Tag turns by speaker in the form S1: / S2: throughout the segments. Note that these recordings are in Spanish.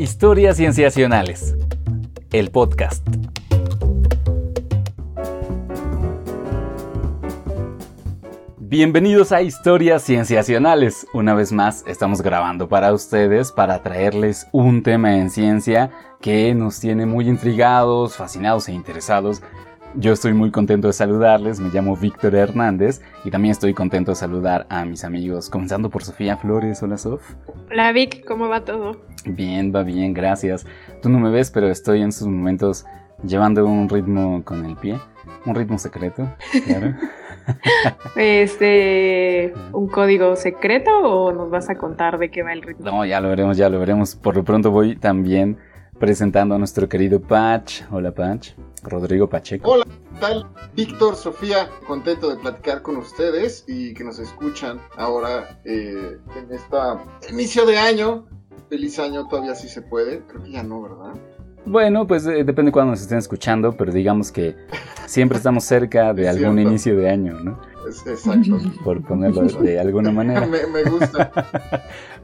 S1: Historias Cienciacionales. El podcast. Bienvenidos a Historias Cienciacionales. Una vez más estamos grabando para ustedes para traerles un tema en ciencia que nos tiene muy intrigados, fascinados e interesados. Yo estoy muy contento de saludarles, me llamo Víctor Hernández y también estoy contento de saludar a mis amigos, comenzando por Sofía Flores. Hola Sof.
S2: Hola Vic, ¿cómo va todo?
S1: Bien, va bien, gracias. Tú no me ves, pero estoy en sus momentos llevando un ritmo con el pie, un ritmo secreto, claro.
S2: Este, ¿un código secreto o nos vas a contar de qué va el ritmo?
S1: No, ya lo veremos, ya lo veremos. Por lo pronto voy también presentando a nuestro querido Patch. Hola Patch, Rodrigo Pacheco.
S3: Hola, ¿qué tal? Víctor, Sofía, contento de platicar con ustedes y que nos escuchan ahora eh, en este inicio de año. Feliz año, todavía sí se puede. Creo que ya no, ¿verdad?
S1: Bueno, pues eh, depende de cuándo nos estén escuchando, pero digamos que siempre estamos cerca de algún
S3: cierto.
S1: inicio de año, ¿no?
S3: Es- exacto.
S1: Por ponerlo de alguna manera.
S3: me, me gusta.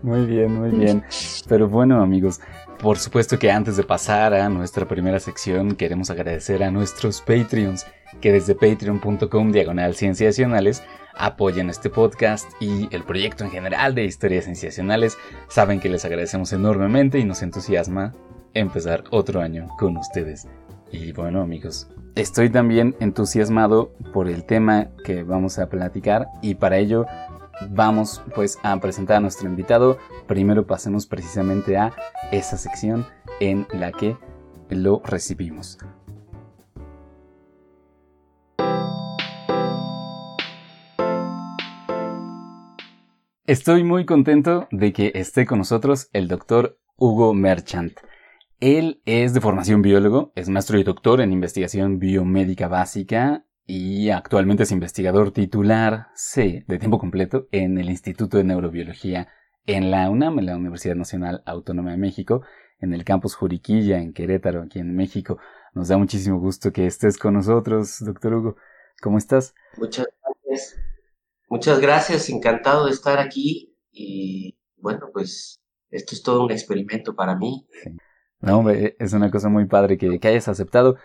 S1: Muy bien, muy bien. Pero bueno, amigos, por supuesto que antes de pasar a nuestra primera sección, queremos agradecer a nuestros Patreons que desde patreon.com diagonal cienciacionales apoyan este podcast y el proyecto en general de historias cienciacionales. Saben que les agradecemos enormemente y nos entusiasma empezar otro año con ustedes. Y bueno, amigos, estoy también entusiasmado por el tema que vamos a platicar y para ello vamos pues a presentar a nuestro invitado. Primero pasemos precisamente a esa sección en la que lo recibimos. Estoy muy contento de que esté con nosotros el doctor Hugo Merchant. Él es de formación biólogo, es maestro y doctor en investigación biomédica básica y actualmente es investigador titular C de tiempo completo en el Instituto de Neurobiología en la UNAM, en la Universidad Nacional Autónoma de México, en el campus Juriquilla, en Querétaro, aquí en México. Nos da muchísimo gusto que estés con nosotros, doctor Hugo. ¿Cómo estás?
S4: Muchas gracias. Muchas gracias, encantado de estar aquí y bueno, pues esto es todo un experimento para mí.
S1: No, hombre, es una cosa muy padre que, que hayas aceptado.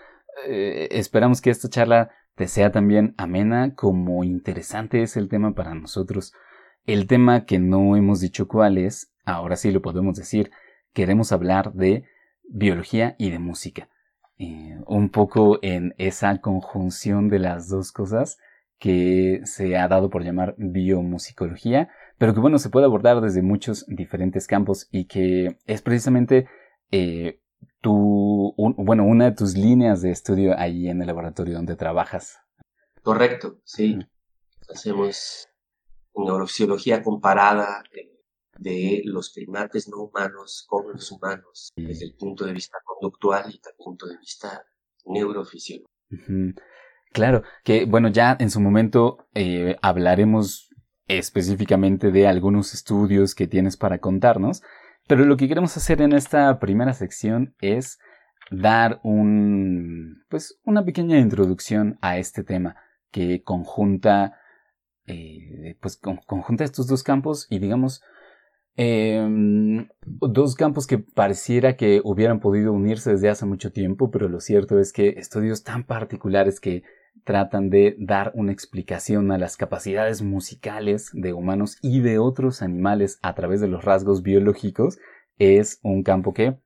S1: Eh, esperamos que esta charla te sea también amena como interesante es el tema para nosotros. El tema que no hemos dicho cuál es, ahora sí lo podemos decir, queremos hablar de biología y de música. Eh, un poco en esa conjunción de las dos cosas que se ha dado por llamar biomusicología, pero que bueno, se puede abordar desde muchos diferentes campos y que es precisamente eh, tu, un- bueno, una de tus líneas de estudio ahí en el laboratorio donde trabajas.
S4: Correcto, sí. Hacemos neurofisiología comparada de, de los primates no humanos con los humanos desde el punto de vista conductual y desde el punto de vista neurofisiológico.
S1: Claro, que bueno, ya en su momento eh, hablaremos específicamente de algunos estudios que tienes para contarnos, pero lo que queremos hacer en esta primera sección es dar un, pues, una pequeña introducción a este tema que conjunta, eh, pues, con- conjunta estos dos campos y digamos, em, dos campos que pareciera que hubieran podido unirse desde hace mucho tiempo, pero lo cierto es que estudios tan particulares que tratan de dar una explicación a las capacidades musicales de humanos y de otros animales a través de los rasgos biológicos es un campo que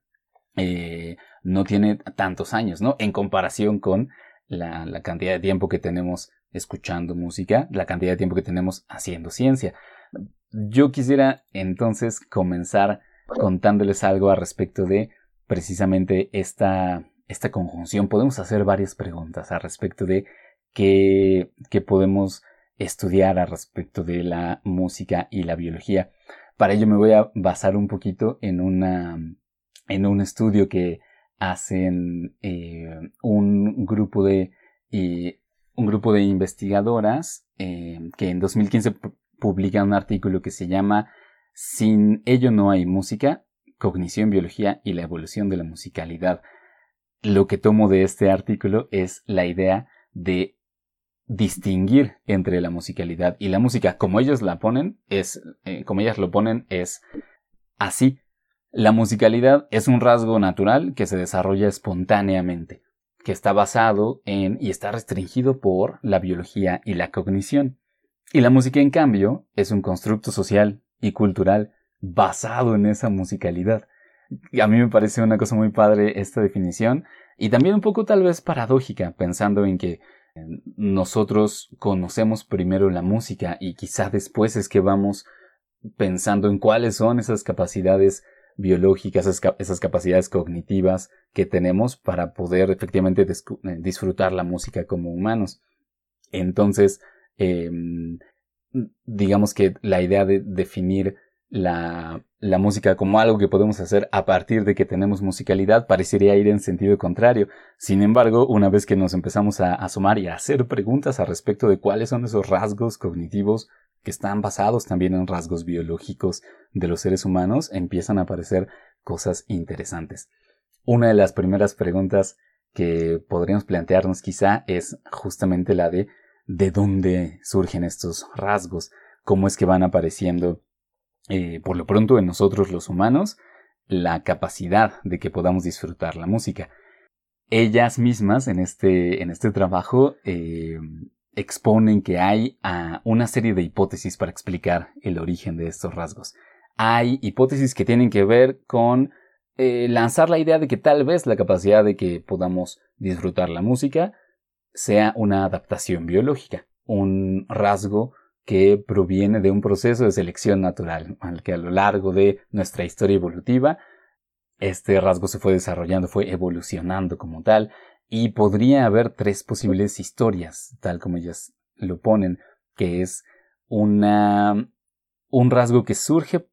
S1: eh, no tiene tantos años, ¿no? En comparación con la, la cantidad de tiempo que tenemos escuchando música, la cantidad de tiempo que tenemos haciendo ciencia. Yo quisiera entonces comenzar contándoles algo al respecto de precisamente esta, esta conjunción. Podemos hacer varias preguntas al respecto de qué podemos estudiar al respecto de la música y la biología. Para ello me voy a basar un poquito en una en un estudio que hacen eh, un grupo de y un grupo de investigadoras eh, que en 2015 pu- publican un artículo que se llama Sin ello no hay música, cognición, biología y la evolución de la musicalidad. Lo que tomo de este artículo es la idea de distinguir entre la musicalidad y la música. Como ellos la ponen, es, eh, como ellas lo ponen, es así. La musicalidad es un rasgo natural que se desarrolla espontáneamente, que está basado en y está restringido por la biología y la cognición. Y la música, en cambio, es un constructo social y cultural basado en esa musicalidad. A mí me parece una cosa muy padre esta definición y también un poco tal vez paradójica, pensando en que nosotros conocemos primero la música y quizá después es que vamos pensando en cuáles son esas capacidades biológicas, esas, capacidades cognitivas que tenemos para poder efectivamente eh, disfrutar la música como humanos. Entonces, em, digamos que la idea de definir la, la, música como algo que podemos hacer a partir de que tenemos musicalidad parecería ir en sentido contrario. Sin embargo, una vez que nos empezamos a asomar y a hacer preguntas al respecto de cuáles son esos rasgos cognitivos que están basados también en rasgos biológicos de los seres humanos, empiezan a aparecer cosas interesantes. Una de las primeras preguntas que podríamos plantearnos quizá es justamente la de de dónde surgen estos rasgos, cómo es que van apareciendo eh, por lo pronto en nosotros los humanos la capacidad de que podamos disfrutar la música. Ellas mismas en este, en este trabajo eh, exponen que hay ah, una serie de hipótesis para explicar el origen de estos rasgos. Hay hipótesis que tienen que ver con eh, lanzar la idea de que tal vez la capacidad de que podamos disfrutar la música sea una adaptación biológica, un rasgo que proviene de un proceso de selección natural, al que a lo largo de nuestra historia evolutiva este rasgo se fue desarrollando, fue evolucionando como tal, y podría haber tres posibles historias, tal como ellas lo ponen, que es una, un rasgo que surge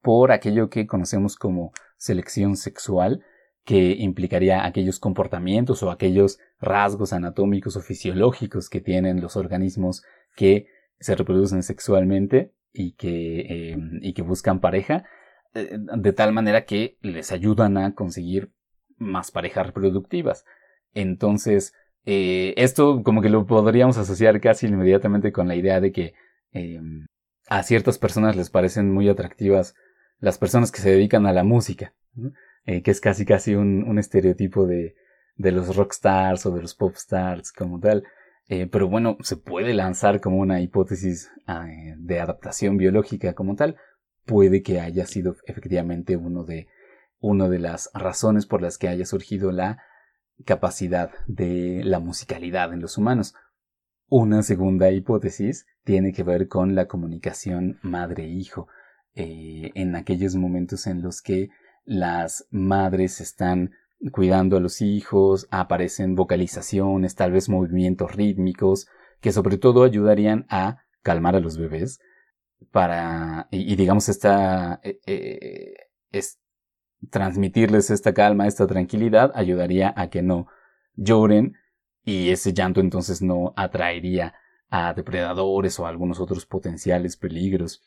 S1: por aquello que conocemos como selección sexual, que implicaría aquellos comportamientos o aquellos rasgos anatómicos o fisiológicos que tienen los organismos que se reproducen sexualmente y que, em, y que buscan pareja, eh, de tal manera que les ayudan a conseguir más parejas reproductivas. Entonces, eh, esto como que lo podríamos asociar casi inmediatamente con la idea de que a ciertas personas les parecen muy atractivas las personas que se dedican a la música, eh, que es casi casi un, un estereotipo de, de, los rockstars o de los popstars como tal. Eh, pero bueno, se puede lanzar como una hipótesis de adaptación biológica como tal. Puede que haya sido efectivamente uno de, uno de las razones por las que haya surgido la capacidad de la musicalidad en los humanos. Una segunda hipótesis tiene que ver con la comunicación madre-hijo, eh, en aquellos momentos en los que las madres están cuidando a los hijos, aparecen vocalizaciones, tal vez movimientos rítmicos, que sobre todo ayudarían a calmar a los bebés para, y, digamos, esta, eh, eh, transmitirles esta calma, esta tranquilidad, ayudaría a que no lloren y ese llanto entonces no atraería a depredadores o a algunos otros potenciales peligros.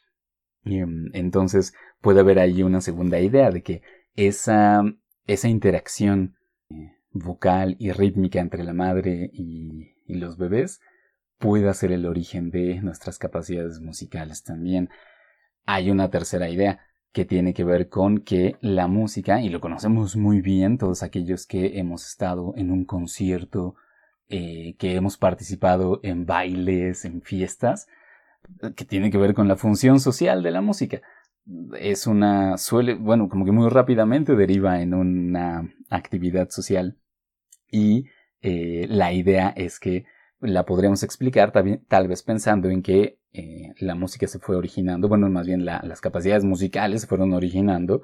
S1: Em, entonces puede haber ahí una segunda idea de que esa, esa interacción eh, vocal y rítmica entre la madre y, los bebés pueda ser el origen de nuestras capacidades musicales también. Hay una tercera idea que tiene que ver con que la música, y lo conocemos muy bien todos aquellos que hemos estado en un concierto, eh, que hemos participado en bailes, en fiestas, que tiene que ver con la función social de la música. Es una, suele, bueno, como que muy rápidamente deriva en una actividad social y eh, la idea es que la podríamos explicar tal vez pensando en que eh, la música se fue originando, bueno, más bien las capacidades musicales se fueron originando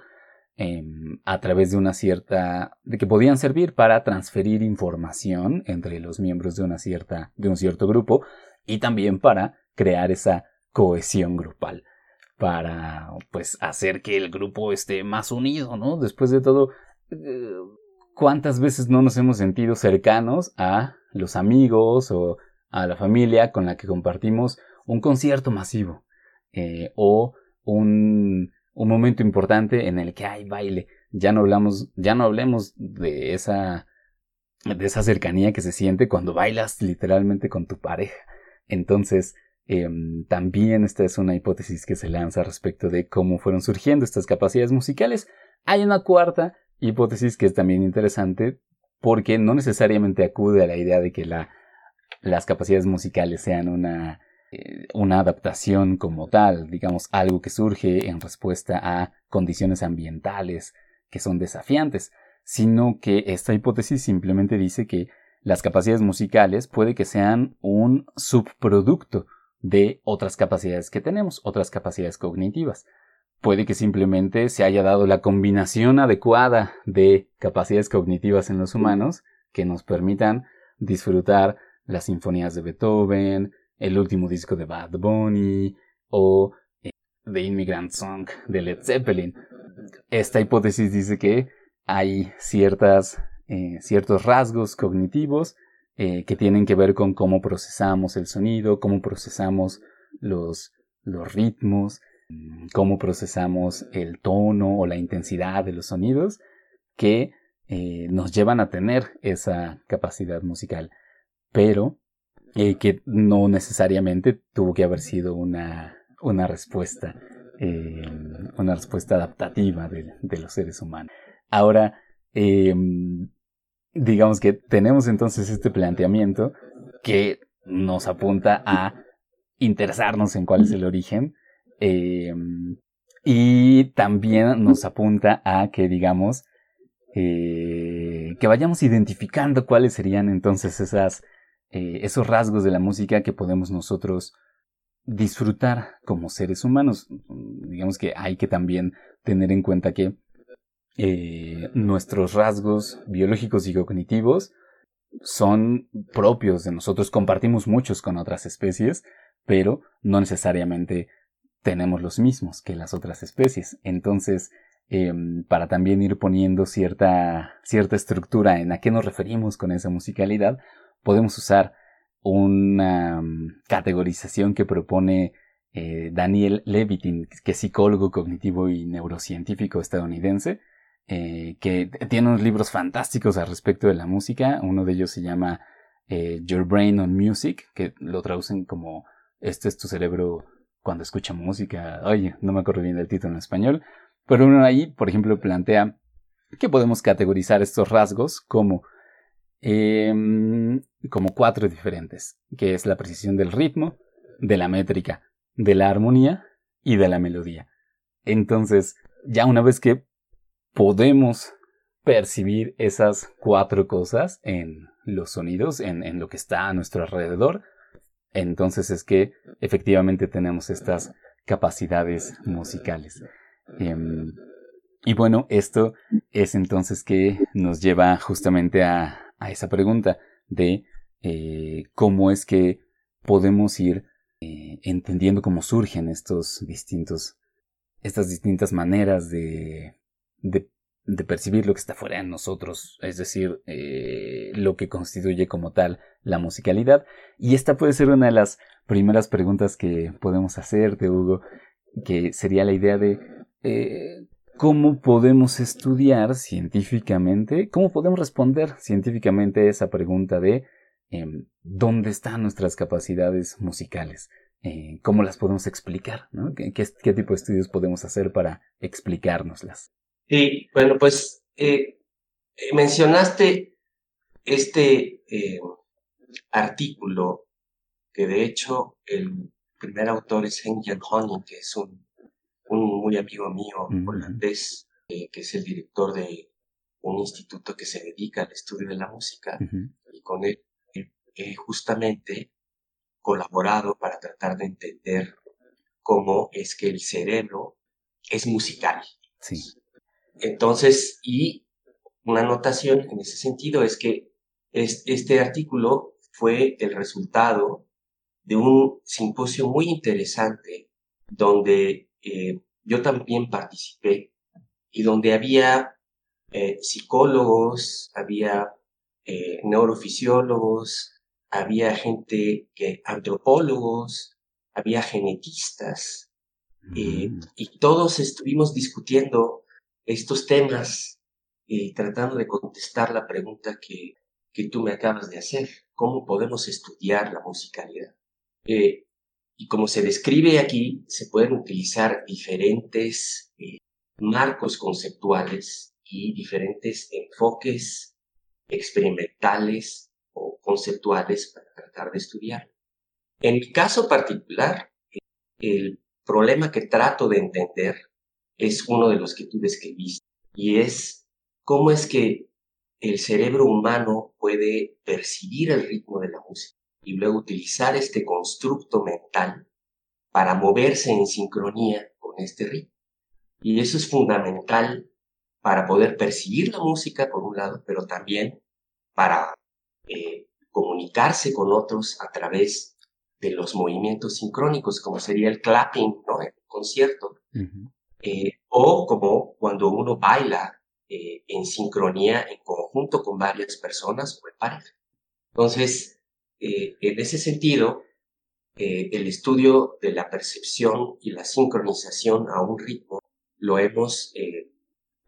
S1: em, a través de una cierta, de que podían servir para transferir información entre los miembros de una cierta, de un cierto grupo y también para crear esa cohesión grupal, para pues hacer que el grupo esté más unido, ¿no? Después de todo, eh, ¿cuántas veces no nos hemos sentido cercanos a los amigos o a la familia con la que compartimos un concierto masivo eh, o un, un, momento importante en el que hay baile. Ya no hablamos, ya no hablemos de esa, de esa cercanía que se siente cuando bailas literalmente con tu pareja. Entonces, em, también esta es una hipótesis que se lanza respecto de cómo fueron surgiendo estas capacidades musicales. Hay una cuarta hipótesis que es también interesante porque no necesariamente acude a la idea de que la, las capacidades musicales sean una, eh, una adaptación como tal, digamos, algo que surge en respuesta a condiciones ambientales que son desafiantes, sino que esta hipótesis simplemente dice que las capacidades musicales puede que sean un subproducto de otras capacidades que tenemos, otras capacidades cognitivas. Puede que simplemente se haya dado la combinación adecuada de capacidades cognitivas en los humanos que nos permitan disfrutar las sinfonías de Beethoven, el último disco de Bad Bunny o eh, The Immigrant Song de Led Zeppelin. Esta hipótesis dice que hay ciertas, eh, ciertos rasgos cognitivos eh, que tienen que ver con cómo procesamos el sonido, cómo procesamos los, los ritmos, cómo procesamos el tono o la intensidad de los sonidos que eh, nos llevan a tener esa capacidad musical, pero eh, que no necesariamente tuvo que haber sido una, una respuesta, una respuesta adaptativa de, de, los seres humanos. Ahora, digamos que tenemos entonces este planteamiento que nos apunta a interesarnos en cuál es el origen Em, y también nos apunta a que, digamos, eh, que vayamos identificando cuáles serían entonces esas, eh, esos rasgos de la música que podemos nosotros disfrutar como seres humanos. Digamos que hay que también tener en cuenta que eh, nuestros rasgos biológicos y cognitivos son propios de nosotros, compartimos muchos con otras especies, pero no necesariamente tenemos los mismos que las otras especies. Entonces, em, para también ir poniendo cierta, cierta estructura en a qué nos referimos con esa musicalidad, podemos usar una mm, categorización que propone eh, Daniel Levitin, que es psicólogo cognitivo y neurocientífico estadounidense, eh, que tiene unos libros fantásticos al respecto de la música. Uno de ellos se llama eh, Your Brain on Music, que lo traducen como Este es tu cerebro cuando escucha música. Oye, no me acuerdo bien del título en español. Pero uno ahí, por ejemplo, plantea que podemos categorizar estos rasgos como, em, como cuatro diferentes, que es la precisión del ritmo, de la métrica, de la armonía y de la melodía. Entonces, ya una vez que podemos percibir esas cuatro cosas en los sonidos, en, en lo que está a nuestro alrededor, entonces es que efectivamente tenemos estas capacidades musicales. Em, y bueno, esto es entonces que nos lleva justamente a, esa pregunta de eh, cómo es que podemos ir eh, entendiendo cómo surgen estos distintos, estas distintas maneras de, de de percibir lo que está fuera de nosotros, es decir, eh, lo que constituye como tal la musicalidad. Y esta puede ser una de las primeras preguntas que podemos hacerte, Hugo, que sería la idea de eh, cómo podemos estudiar científicamente, cómo podemos responder científicamente a esa pregunta de em, dónde están nuestras capacidades musicales. Eh, ¿Cómo las podemos explicar? ¿Qué, ¿Qué tipo de estudios podemos hacer para explicárnoslas?
S4: Sí, bueno, pues eh, eh, mencionaste este eh, artículo que de hecho el primer autor es Henk Honing, que es un, un muy amigo mío holandés, que es el director de un instituto que se dedica al estudio de la música, y con él he justamente colaborado para tratar de entender cómo es que el cerebro es musical.
S1: Sí.
S4: Entonces, y una anotación en ese sentido es que este artículo fue el resultado de un simposio muy interesante donde eh, yo también participé y donde había eh, psicólogos, había eh, neurofisiólogos, había gente que antropólogos, había genetistas mm. y todos estuvimos discutiendo estos temas y tratando de contestar la pregunta que, que tú me acabas de hacer. ¿Cómo podemos estudiar la musicalidad? Eh, y como se describe aquí, se pueden utilizar diferentes eh, marcos conceptuales y diferentes enfoques experimentales o conceptuales para tratar de estudiar. En mi caso particular, el problema que trato de entender es uno de los que tú describiste y es cómo es que el cerebro humano puede percibir el ritmo de la música y luego utilizar este constructo mental para moverse en sincronía con este ritmo. Y eso es fundamental para poder percibir la música, por un lado, pero también para eh, comunicarse con otros a través de los movimientos sincrónicos, como sería el clapping, ¿no? En concierto. Eh, o como cuando uno baila eh, en sincronía, en conjunto con varias personas o en pareja. Entonces, en ese sentido, el estudio de la percepción y la sincronización a un ritmo lo hemos, eh,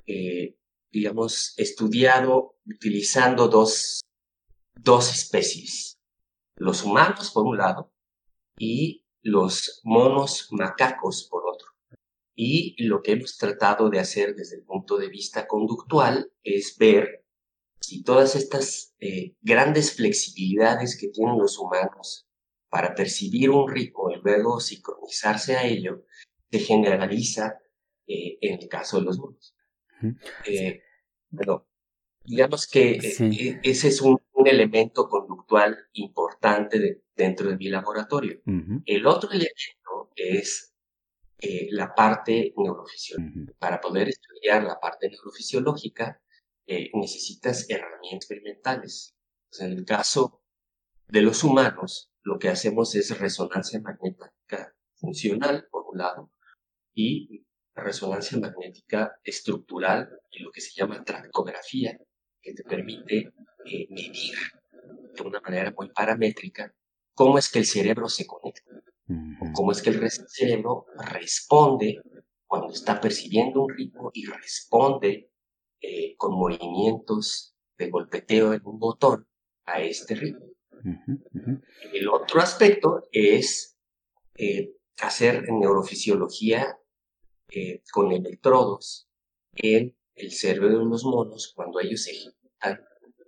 S4: eh, digamos, estudiado utilizando dos, dos especies. Los humanos, por un lado, y los monos macacos, por. Y lo que hemos tratado de hacer desde el punto de vista conductual es ver si todas estas eh, grandes flexibilidades que tienen los humanos para percibir un ritmo y luego sincronizarse a ello, se generaliza eh, en el caso de los monos. Eh, digamos que eh, ese es un, elemento conductual importante dentro de mi laboratorio. El otro elemento es la parte neurofisiológica. Para poder estudiar la parte neurofisiológica, necesitas herramientas experimentales. en el caso de los humanos, lo que hacemos es resonancia magnética funcional, por un lado, y resonancia magnética estructural y lo que se llama tracografía, que te permite eh, medir de una manera muy paramétrica cómo es que el cerebro se conecta, o cómo es que el cerebro responde cuando está percibiendo un ritmo y responde eh, con movimientos de golpeteo en un botón a este ritmo. El otro aspecto es eh, hacer neurofisiología eh, con electrodos en el cerebro de los monos cuando ellos ejecutan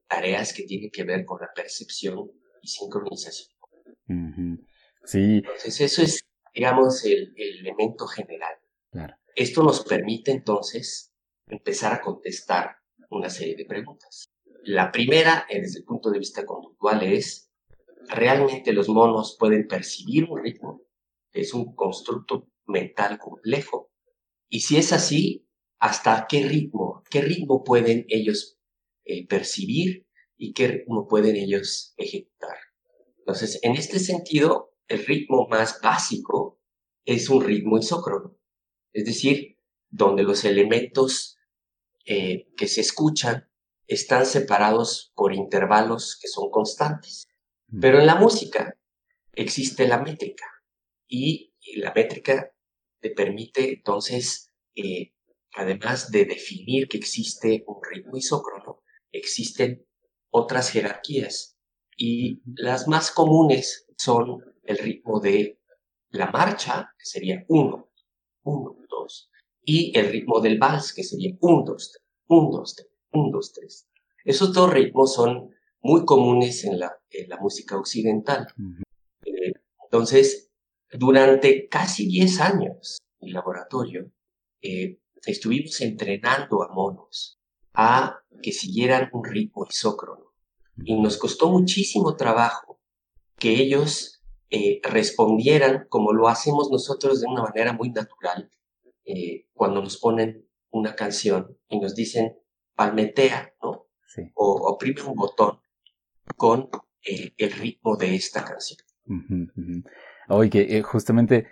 S4: tareas que tienen que ver con la percepción y sincronización.
S1: Sí.
S4: Entonces eso es, digamos, el, elemento general. Esto nos permite entonces empezar a contestar una serie de preguntas. La primera, desde el punto de vista conductual, es, ¿realmente los monos pueden percibir un ritmo? Es un constructo mental complejo y si es así, ¿hasta qué ritmo? ¿Qué ritmo pueden ellos eh, percibir y qué ritmo pueden ellos ejecutar? Entonces, en este sentido, el ritmo más básico es un ritmo isócrono, es decir, donde los elementos eh, que se escuchan están separados por intervalos que son constantes. Mm. Pero en la música existe la métrica y la métrica te permite entonces, eh, además de definir que existe un ritmo isócrono, existen otras jerarquías y las más comunes son el ritmo de la marcha, que sería 1, 1, 2, y el ritmo del vals, que sería 1, 2, 3, 1, 2, 3, 1, 2, 3. Esos dos ritmos son muy comunes en la, en la música occidental. Eh, entonces, durante casi 10 años, en mi laboratorio, eh, estuvimos entrenando a monos a que siguieran un ritmo isócrono. Y nos costó muchísimo trabajo que ellos eh, respondieran como lo hacemos nosotros de una manera muy natural eh, cuando nos ponen una canción y nos dicen palmetea, ¿no? O oprime un botón con el ritmo de esta canción.
S1: Hoy que eh, justamente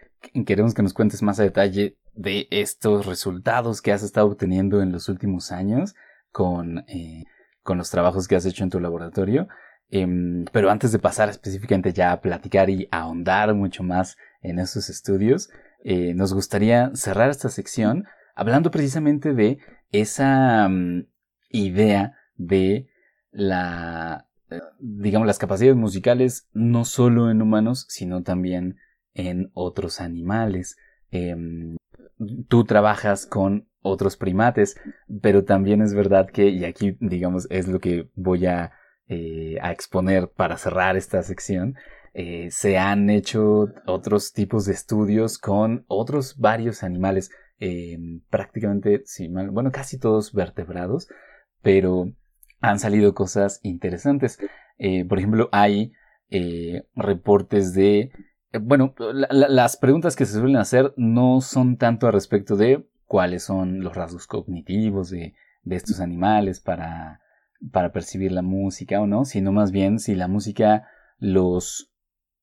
S1: queremos que nos cuentes más a detalle de estos resultados que has estado obteniendo en los últimos años con, eh, con los trabajos que has hecho en tu laboratorio. Em, pero antes de pasar específicamente ya a platicar y ahondar mucho más en esos estudios, eh, nos gustaría cerrar esta sección hablando precisamente de esa mm, idea de la digamos, las capacidades musicales no solo en humanos, sino también en otros animales. Em, tú trabajas con otros primates, pero también es verdad que, y aquí digamos es lo que voy a, eh, a exponer para cerrar esta sección, eh, se han hecho otros tipos de estudios con otros varios animales, eh, prácticamente, sí, bueno, casi todos vertebrados, pero han salido cosas interesantes. por ejemplo, hay reportes de bueno, las preguntas que se suelen hacer no son tanto a respecto de cuáles son los rasgos cognitivos de, de estos animales para, para percibir la música o no, sino más bien si la música los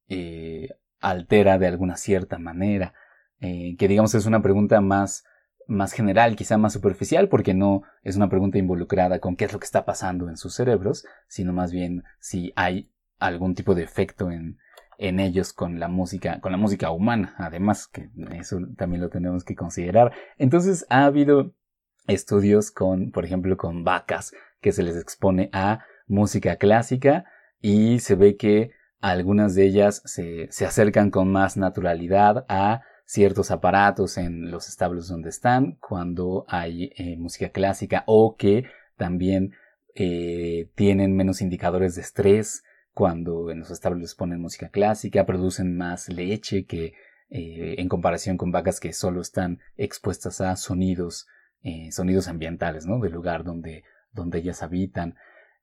S1: eh, altera de alguna cierta manera, eh, que digamos es una pregunta más, más general, quizá más superficial, porque no es una pregunta involucrada con qué es lo que está pasando en sus cerebros, sino más bien si hay algún tipo de efecto en, en ellos con la música, con la música humana, además, que eso también lo tenemos que considerar. Entonces ha habido estudios con, por ejemplo, con vacas que se les expone a música clásica y se ve que algunas de ellas se, se acercan con más naturalidad a ciertos aparatos en los establos donde están cuando hay eh, música clásica o que también eh, tienen menos indicadores de estrés cuando en los establos ponen música clásica, producen más leche que eh, en comparación con vacas que solo están expuestas a sonidos, sonidos ambientales, ¿no? Del lugar donde, donde ellas habitan.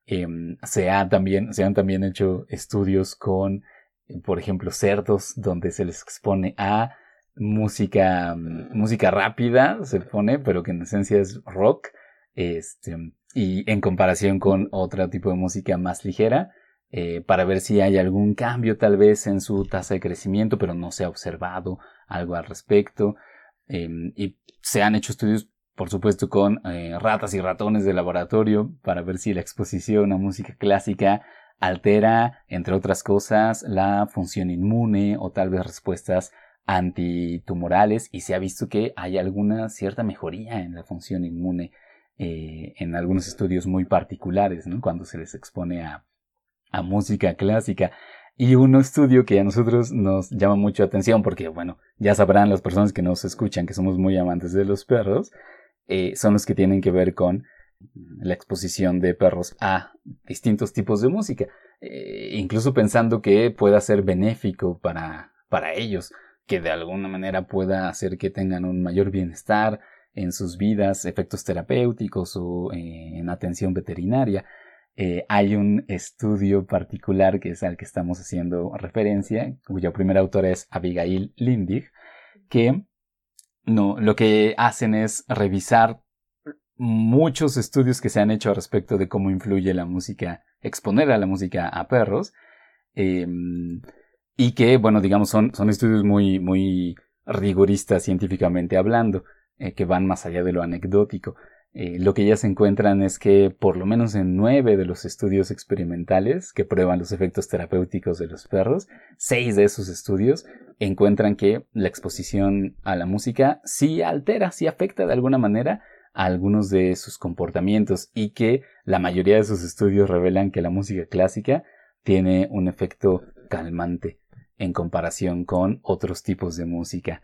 S1: Em, se, ha también, se han también hecho estudios con, por ejemplo, cerdos, donde se les expone a música, música rápida, se pone, pero que en esencia es rock, este, y en comparación con otro tipo de música más ligera, eh, para ver si hay algún cambio tal vez en su tasa de crecimiento, pero no se ha observado algo al respecto. Em, y se han hecho estudios, por supuesto, con eh, ratas y ratones de laboratorio para ver si la exposición a música clásica altera, entre otras cosas, la función inmune o tal vez respuestas antitumorales y se ha visto que hay alguna cierta mejoría en la función inmune eh, en algunos estudios muy particulares, cuando se les expone a, a música clásica. Y un estudio que a nosotros nos llama mucho atención porque, bueno, ya sabrán las personas que nos escuchan que somos muy amantes de los perros, eh, son los que tienen que ver con la exposición de perros a distintos tipos de música, eh, incluso pensando que pueda ser benéfico para, para ellos, que de alguna manera pueda hacer que tengan un mayor bienestar en sus vidas, efectos terapéuticos o eh, en atención veterinaria. Hay un estudio particular que es al que estamos haciendo referencia, cuya primera autora es Abigail Lindig, que no, lo que hacen es revisar muchos estudios que se han hecho respecto de cómo influye la música, exponer a la música a perros, em, y que, bueno, digamos, son, son estudios muy, muy rigoristas científicamente hablando, eh, que van más allá de lo anecdótico. Eh, lo que ellas encuentran es que por lo menos en nueve de los estudios experimentales que prueban los efectos terapéuticos de los perros, seis de esos estudios encuentran que la exposición a la música sí altera, sí afecta de alguna manera a algunos de sus comportamientos y que la mayoría de esos estudios revelan que la música clásica tiene un efecto calmante en comparación con otros tipos de música.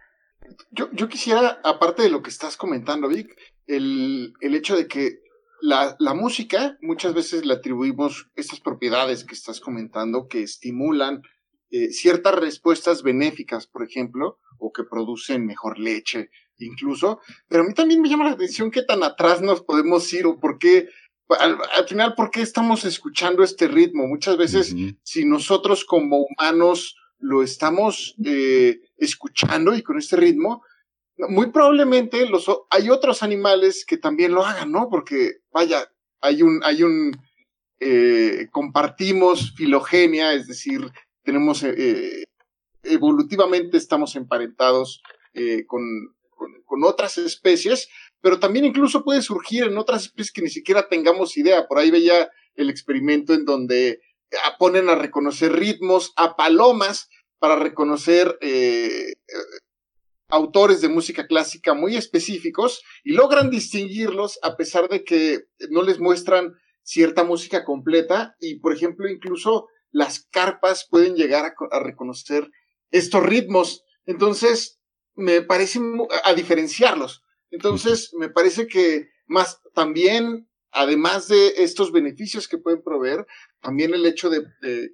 S3: Yo, yo quisiera, aparte de lo que estás comentando, Vic, el, el hecho de que la, la, música muchas veces le atribuimos estas propiedades que estás comentando que estimulan eh, ciertas respuestas benéficas, por ejemplo, o que producen mejor leche, incluso. Pero a mí también me llama la atención qué tan atrás nos podemos ir o por qué, al, final, por qué estamos escuchando este ritmo. Muchas veces, si nosotros como humanos lo estamos eh, escuchando y con este ritmo, muy probablemente hay otros animales que también lo hagan, ¿no? Porque, vaya, hay un, hay un, eh, compartimos filogenia, es decir, tenemos, eh, evolutivamente estamos emparentados con, con, con, otras especies, pero también incluso puede surgir en otras especies que ni siquiera tengamos idea. Por ahí veía el experimento en donde ponen a reconocer ritmos a palomas para reconocer eh, autores de música clásica muy específicos y logran distinguirlos a pesar de que no les muestran cierta música completa y, por ejemplo, incluso las carpas pueden llegar a, reconocer estos ritmos. Entonces, me parece a diferenciarlos. Entonces, me parece que más también, además de estos beneficios que pueden proveer, también el hecho de,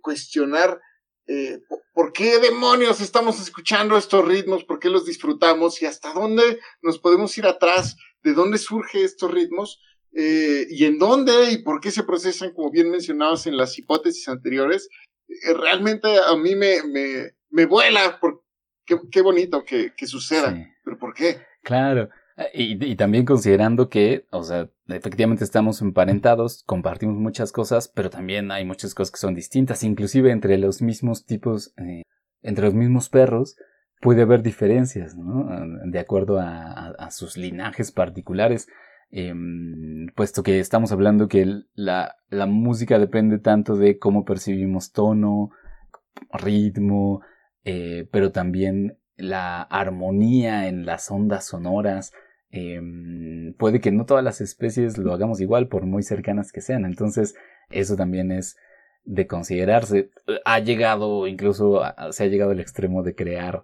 S3: cuestionar eh, por qué demonios estamos escuchando estos ritmos, por qué los disfrutamos y hasta dónde nos podemos ir atrás, de dónde surgen estos ritmos eh, y en dónde y por qué se procesan, como bien mencionabas en las hipótesis anteriores, eh, realmente a mí me, me, me vuela, por, qué, bonito que, que suceda, pero ¿por qué?
S1: Claro. Y, y, también considerando que, o sea, efectivamente estamos emparentados, compartimos muchas cosas, pero también hay muchas cosas que son distintas, inclusive entre los mismos tipos, eh, entre los mismos perros, puede haber diferencias, ¿no? De acuerdo a, sus linajes particulares, eh, puesto que estamos hablando que la, la música depende tanto de cómo percibimos tono, ritmo, eh, pero también la armonía en las ondas sonoras, Em, puede que no todas las especies lo hagamos igual por muy cercanas que sean. Entonces, eso también es de considerarse. Ha llegado, incluso se ha llegado al extremo de crear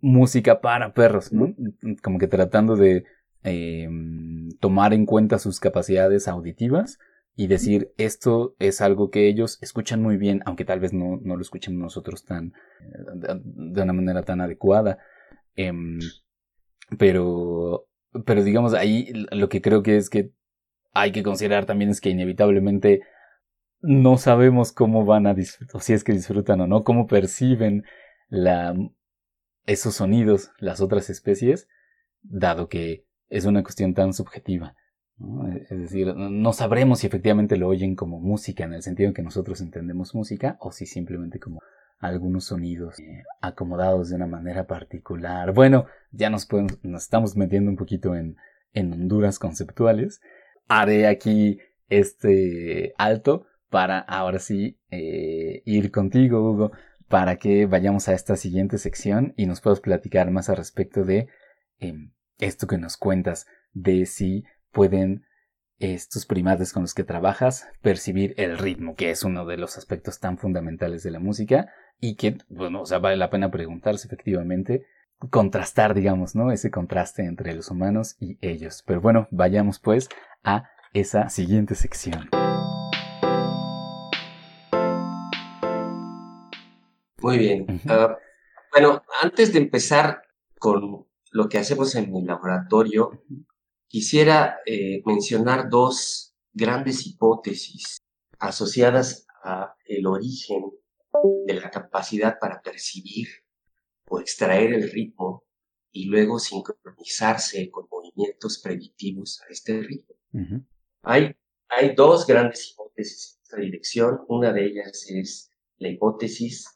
S1: música para perros, ¿no? Como que tratando de em, tomar en cuenta sus capacidades auditivas y decir esto es algo que ellos escuchan muy bien, aunque tal vez no, no lo escuchen nosotros tan de una manera tan adecuada. Em, pero pero digamos, ahí lo que creo que es que hay que considerar también es que inevitablemente no sabemos cómo van a disfrutar, o si es que disfrutan o no, cómo perciben la, esos sonidos las otras especies, dado que es una cuestión tan subjetiva. Es decir, no sabremos si efectivamente lo oyen como música en el sentido en que nosotros entendemos música o si simplemente como algunos sonidos eh, acomodados de una manera particular. Bueno, ya nos, podemos, nos estamos metiendo un poquito en, en Honduras conceptuales. Haré aquí este alto para ahora sí eh, ir contigo, Hugo, para que vayamos a esta siguiente sección y nos puedas platicar más al respecto de em, esto que nos cuentas, de si pueden estos primates con los que trabajas percibir el ritmo, que es uno de los aspectos tan fundamentales de la música y que, bueno, o sea, vale la pena preguntarse efectivamente, contrastar, digamos, ¿no? Ese contraste entre los humanos y ellos. Pero bueno, vayamos pues a esa siguiente sección.
S4: Muy bien. Ah, bueno, antes de empezar con lo que hacemos en mi laboratorio, quisiera eh, mencionar dos grandes hipótesis asociadas a el origen de la capacidad para percibir o extraer el ritmo y luego sincronizarse con movimientos predictivos a este ritmo. hay, hay dos grandes hipótesis en esta dirección. Una de ellas es la hipótesis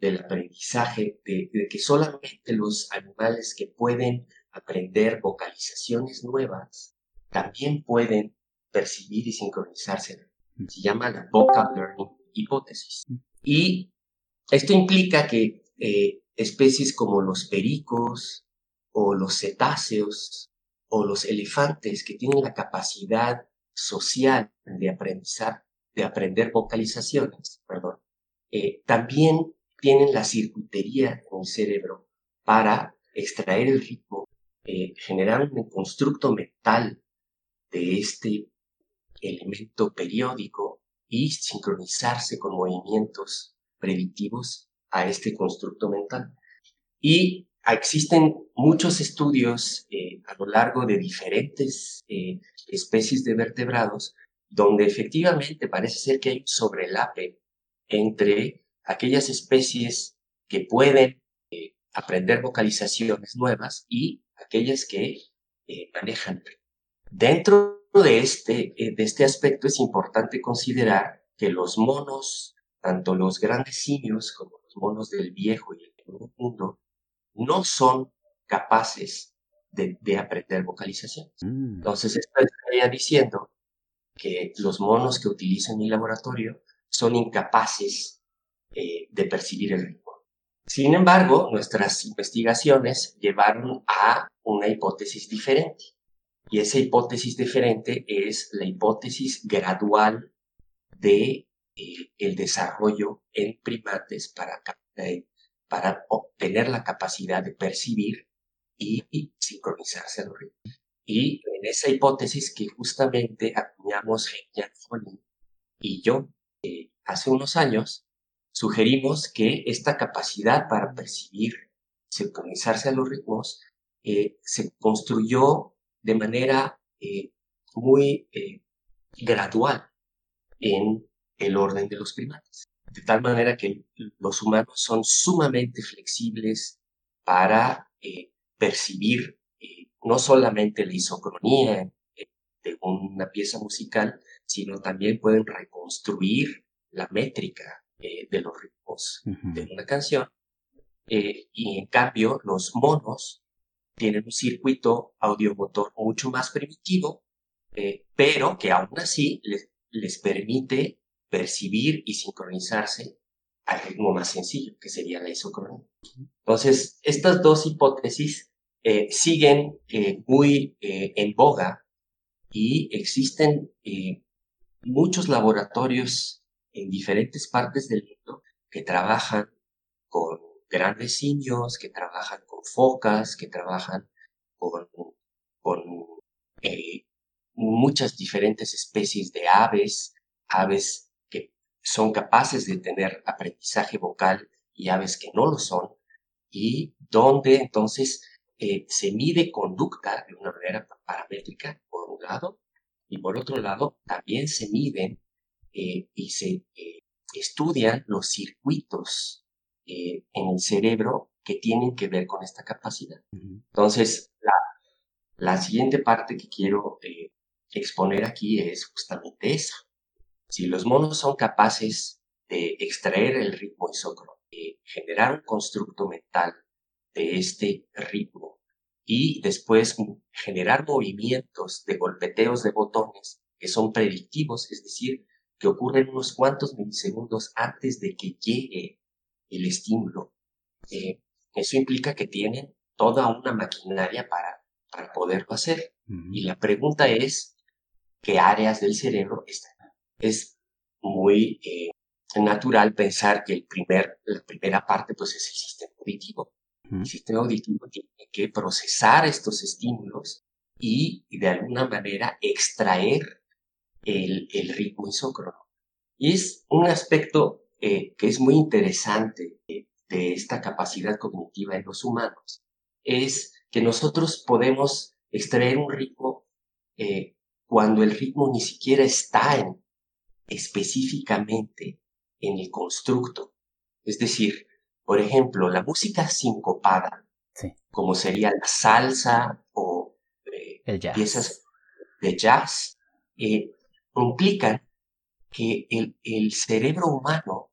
S4: del aprendizaje, de, que solamente los animales que pueden aprender vocalizaciones nuevas también pueden percibir y sincronizarse. Se llama la vocal learning hipótesis. Y esto implica que eh, especies como los pericos o los cetáceos o los elefantes que tienen la capacidad social de aprendizar, de aprender vocalizaciones, perdón, eh, también tienen la circuitería en el cerebro para extraer el ritmo, eh, generar un constructo mental de este elemento periódico y sincronizarse con movimientos predictivos a este constructo mental. Y existen muchos estudios eh, a lo largo de diferentes eh, especies de vertebrados donde efectivamente parece ser que hay un sobrelape entre aquellas especies que pueden eh, aprender vocalizaciones nuevas y aquellas que manejan. Dentro de este, de este aspecto es importante considerar que los monos, tanto los grandes simios como los monos del viejo y el nuevo mundo, no son capaces de, aprender vocalizaciones. Mm. Entonces, esto estaría diciendo que los monos que utilizo en mi laboratorio son incapaces eh, de percibir el ritmo. Sin embargo, nuestras investigaciones llevaron a una hipótesis diferente. Y esa hipótesis diferente es la hipótesis gradual de eh, el desarrollo en primates para, eh, para obtener la capacidad de percibir y sincronizarse a los ritmos. Y en esa hipótesis que justamente acuñamos Jan y yo eh, hace unos años, sugerimos que esta capacidad para percibir, sincronizarse a los ritmos, eh, se construyó de manera eh, muy gradual en el orden de los primates. De tal manera que los humanos son sumamente flexibles para percibir no solamente la isocronía de una pieza musical, sino también pueden reconstruir la métrica eh, de los ritmos de una canción. Eh, y en cambio, los monos tienen un circuito audiomotor mucho más primitivo, eh, pero que aún así les, les permite percibir y sincronizarse al ritmo más sencillo, que sería la isocronía. Entonces, estas dos hipótesis eh, siguen eh, muy eh, en boga y existen muchos laboratorios en diferentes partes del mundo que trabajan con grandes simios, que trabajan con focas, que trabajan con, con muchas diferentes especies de aves, aves que son capaces de tener aprendizaje vocal y aves que no lo son, y donde entonces eh, se mide conducta de una manera paramétrica, por un lado, y por otro lado, también se miden eh, y se eh, estudian los circuitos en el cerebro que tienen que ver con esta capacidad. Entonces, la, la, siguiente parte que quiero exponer aquí es justamente esa. Si los monos son capaces de extraer el ritmo isócrono, de generar un constructo mental de este ritmo y después generar movimientos de golpeteos de botones que son predictivos, es decir, que ocurren unos cuantos milisegundos antes de que llegue el estímulo. Eh, eso implica que tienen toda una maquinaria para, para poderlo hacer. Y la pregunta es, ¿qué áreas del cerebro están? Es muy eh, natural pensar que el primer, la primera parte pues es el sistema auditivo. El sistema auditivo tiene que procesar estos estímulos y de alguna manera extraer el, ritmo isócrono. Y es un aspecto eh, que es muy interesante de, esta capacidad cognitiva en los humanos, es que nosotros podemos extraer un ritmo eh, cuando el ritmo ni siquiera está en, específicamente en el constructo. Es decir, por ejemplo, la música sincopada, como sería la salsa o
S1: eh,
S4: piezas de jazz, eh, implican que el, cerebro humano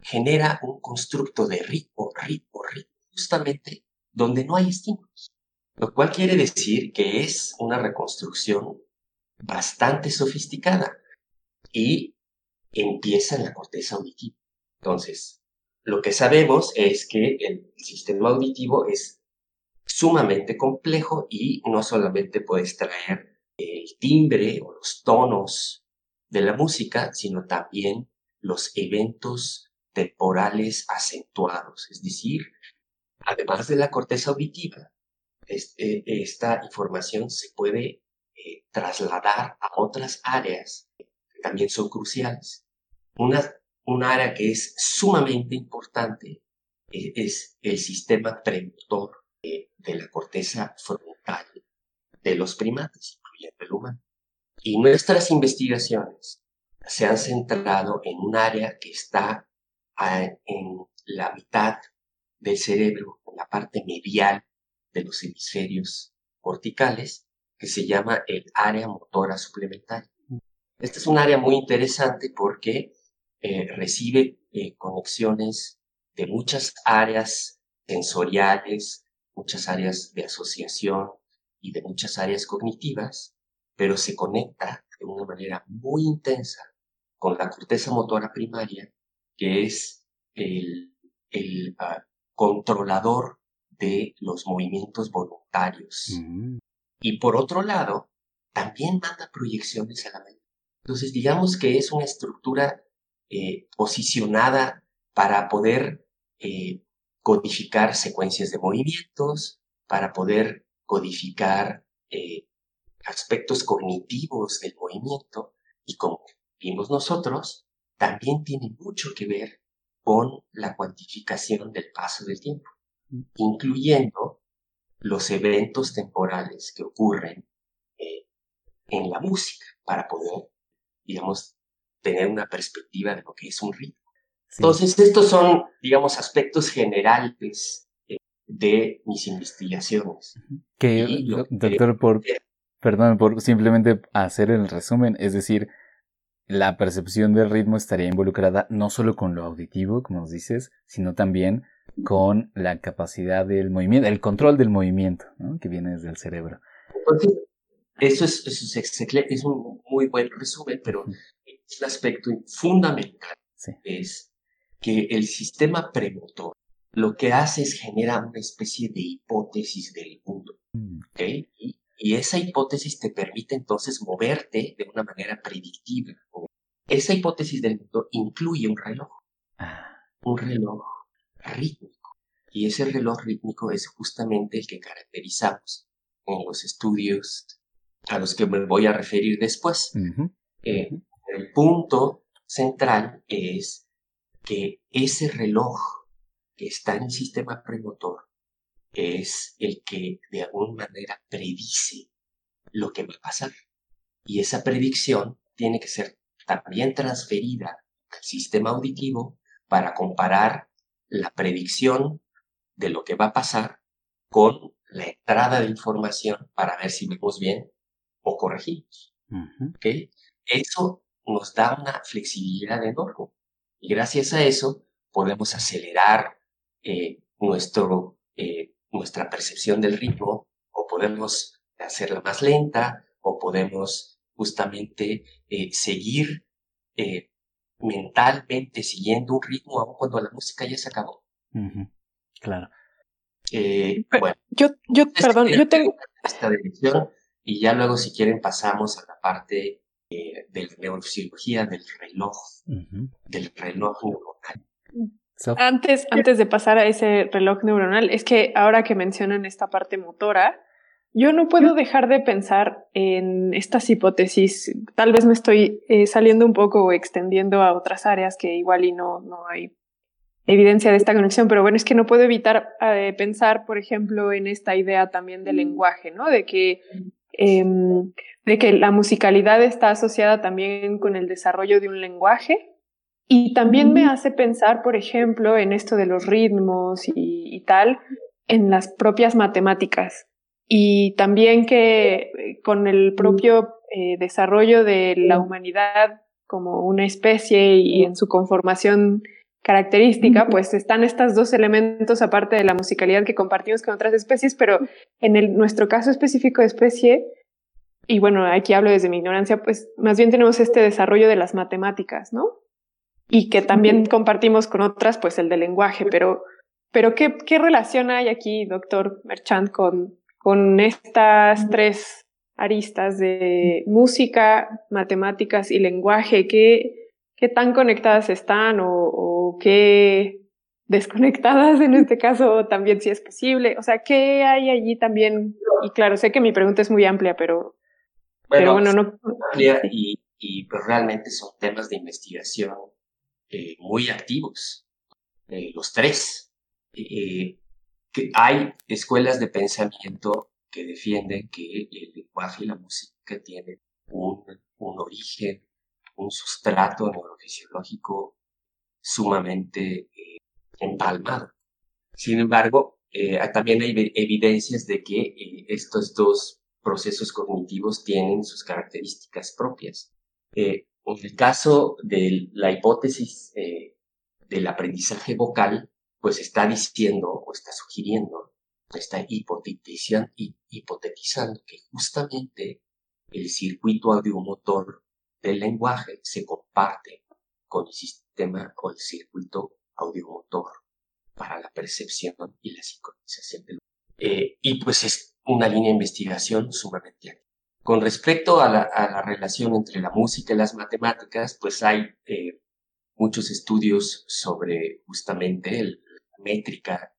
S4: genera un constructo de ritmo, ritmo, ritmo, justamente donde no hay estímulos. Lo cual quiere decir que es una reconstrucción bastante sofisticada y empieza en la corteza auditiva. Entonces, lo que sabemos es que el sistema auditivo es sumamente complejo y no solamente puede extraer el timbre o los tonos de la música, sino también los eventos temporales acentuados, es decir, además de la corteza auditiva, eh, esta información se puede eh, trasladar a otras áreas que también son cruciales. Una un área que es sumamente importante eh, es el sistema premotor de la corteza frontal de los primates, incluyendo el humano. Y nuestras investigaciones se han centrado en un área que está en la mitad del cerebro, en la parte medial de los hemisferios corticales, que se llama el área motora suplementaria. Esta es un área muy interesante porque eh, recibe eh, conexiones de muchas áreas sensoriales, muchas áreas de asociación y de muchas áreas cognitivas, pero se conecta de una manera muy intensa con la corteza motora primaria, que es el, el ah, controlador de los movimientos voluntarios. Mm. Y por otro lado, también manda proyecciones a la mente. Entonces, digamos que es una estructura eh, posicionada para poder eh, codificar secuencias de movimientos, para poder codificar eh, aspectos cognitivos del movimiento y como vimos nosotros, también tiene mucho que ver con la cuantificación del paso del tiempo, incluyendo los eventos temporales que ocurren eh, en la música para poder, digamos, tener una perspectiva de lo que es un ritmo. Entonces, estos son, digamos, aspectos generales eh, de mis investigaciones.
S1: Que, doctor, por, perdón, por simplemente hacer el resumen, es decir, la percepción del ritmo estaría involucrada no solo con lo auditivo, como nos dices, sino también con la capacidad del movimiento, el control del movimiento, que viene desde el cerebro.
S4: eso es, es, un muy buen resumen, pero el aspecto fundamental es que el sistema premotor lo que hace es generar una especie de hipótesis del mundo. Mm. Y, y, esa hipótesis te permite entonces moverte de una manera predictiva. Esa hipótesis del mundo incluye un reloj. Ah. Un reloj rítmico. Y ese reloj rítmico es justamente el que caracterizamos en los estudios a los que me voy a referir después. Eh, el punto central es que ese reloj que está en el sistema premotor es el que de alguna manera predice lo que va a pasar. Y esa predicción tiene que ser también transferida al sistema auditivo para comparar la predicción de lo que va a pasar con la entrada de información para ver si vemos bien o corregimos. Eso nos da una flexibilidad enorme y gracias a eso podemos acelerar eh, nuestro, eh, nuestra percepción del ritmo o podemos hacerla más lenta o podemos justamente eh, seguir mentalmente siguiendo un ritmo aun cuando la música ya se acabó.
S1: Claro.
S4: Eh, bueno,
S2: yo, yo, perdón, yo tengo
S4: esta dirección y ya luego si quieren pasamos a la parte eh, de la neurocirugía del reloj, del reloj neuronal.
S2: Antes, antes de pasar a ese reloj neuronal, es que ahora que mencionan esta parte motora, yo no puedo dejar de pensar en estas hipótesis. Tal vez me estoy eh, saliendo un poco o extendiendo a otras áreas que igual y no, no hay evidencia de esta conexión, pero bueno, es que no puedo evitar eh, pensar, por ejemplo, en esta idea también del lenguaje, ¿no? De que, em, de que la musicalidad está asociada también con el desarrollo de un lenguaje. Y también me hace pensar, por ejemplo, en esto de los ritmos y, y tal, en las propias matemáticas. Y también que eh, con el propio eh, desarrollo de la humanidad como una especie y en su conformación característica, pues están estos dos elementos aparte de la musicalidad que compartimos con otras especies, pero en el, nuestro caso específico de especie, y bueno, aquí hablo desde mi ignorancia, pues más bien tenemos este desarrollo de las matemáticas, ¿no? Y que también compartimos con otras, pues el del lenguaje, pero, pero ¿qué, qué relación hay aquí, doctor Merchant, con, con estas tres aristas de música, matemáticas y lenguaje, ¿qué, qué tan conectadas están o, qué desconectadas en este caso también si es posible? O sea, ¿qué hay allí también? Y claro, sé que mi pregunta es muy amplia, pero bueno, bueno no...
S4: Amplia y, y pues realmente son temas de investigación eh, muy activos, eh, los tres. Eh, que hay escuelas de pensamiento que defienden que el lenguaje y la música tienen un, un origen, un sustrato neurofisiológico sumamente empalmado. Sin embargo, también hay evidencias de que estos dos procesos cognitivos tienen sus características propias. En el caso de la hipótesis del aprendizaje vocal, pues está diciendo o está sugiriendo, está hipotetizando, que justamente el circuito audiomotor del lenguaje se comparte con el sistema o el circuito audiomotor para la percepción y la sincronización del eh, y pues es una línea de investigación sumamente. Con respecto a la, relación entre la música y las matemáticas, pues hay eh, muchos estudios sobre justamente el, métrica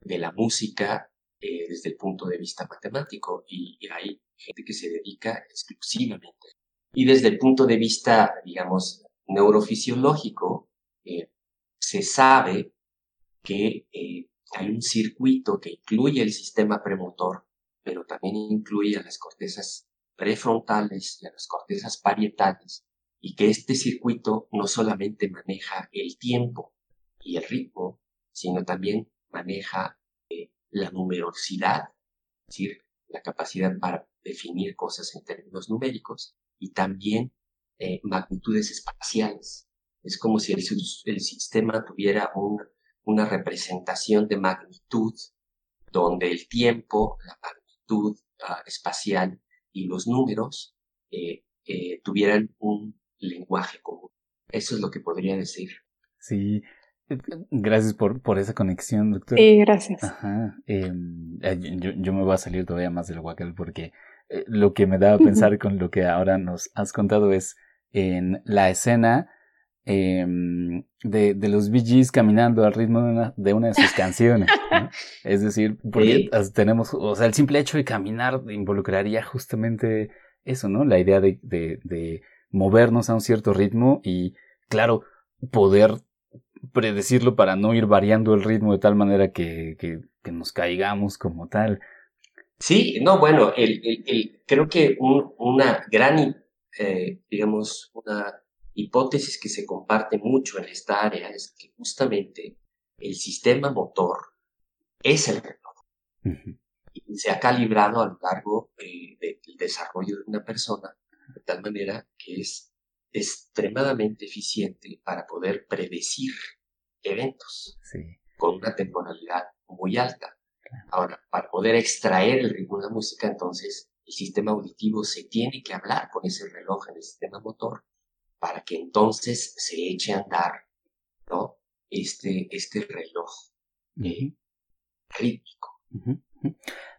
S4: de la música eh, desde el punto de vista matemático y, hay gente que se dedica exclusivamente. Y desde el punto de vista, digamos, neurofisiológico, eh, se sabe que hay un circuito que incluye el sistema premotor, pero también incluye a las cortezas prefrontales y a las cortezas parietales, y que este circuito no solamente maneja el tiempo y el ritmo, sino también maneja eh, la numerosidad, es decir, la capacidad para definir cosas en términos numéricos y también eh, magnitudes espaciales. Es como si el, sistema tuviera una representación de magnitud donde el tiempo, la magnitud ah, espacial y los números eh, tuvieran un lenguaje común. Eso es lo que podría decir.
S1: Sí, Gracias por, por esa conexión, doctor.
S2: Sí, gracias.
S1: Ajá. Em, eh, yo, yo, me voy a salir todavía más del Wackel porque eh, lo que me da a pensar con lo que ahora nos has contado es en la escena em, de, de, los BGs caminando al ritmo de una de, una de sus canciones. Es decir, porque tenemos, o sea, el simple hecho de caminar involucraría justamente eso, ¿no? La idea de, de, de movernos a un cierto ritmo y, claro, poder predecirlo para no ir variando el ritmo de tal manera que, que, nos caigamos como tal.
S4: Sí, no, bueno, el, el, creo que una gran, eh, digamos, una hipótesis que se comparte mucho en esta área es que justamente el sistema motor es el reloj. Y se ha calibrado a lo largo eh, del desarrollo de una persona de tal manera que es extremadamente eficiente para poder predecir eventos con una temporalidad muy alta. Ahora, para poder extraer el ritmo de la música, entonces el sistema auditivo se tiene que hablar con ese reloj en el sistema motor para que entonces se eche a andar, ¿no? Este, este reloj eh, rítmico.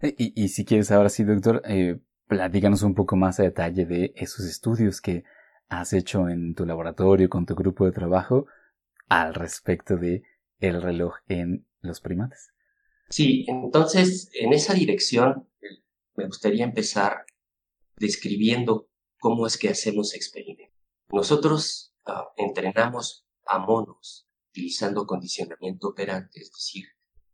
S1: y, y, si quieres ahora sí, doctor, eh, platícanos un poco más a detalle de esos estudios que has hecho en tu laboratorio con tu grupo de trabajo al respecto de el reloj en los primates.
S4: Sí, entonces en esa dirección me gustaría empezar describiendo cómo es que hacemos experimentos. Nosotros ah, entrenamos a monos utilizando condicionamiento operante, es decir,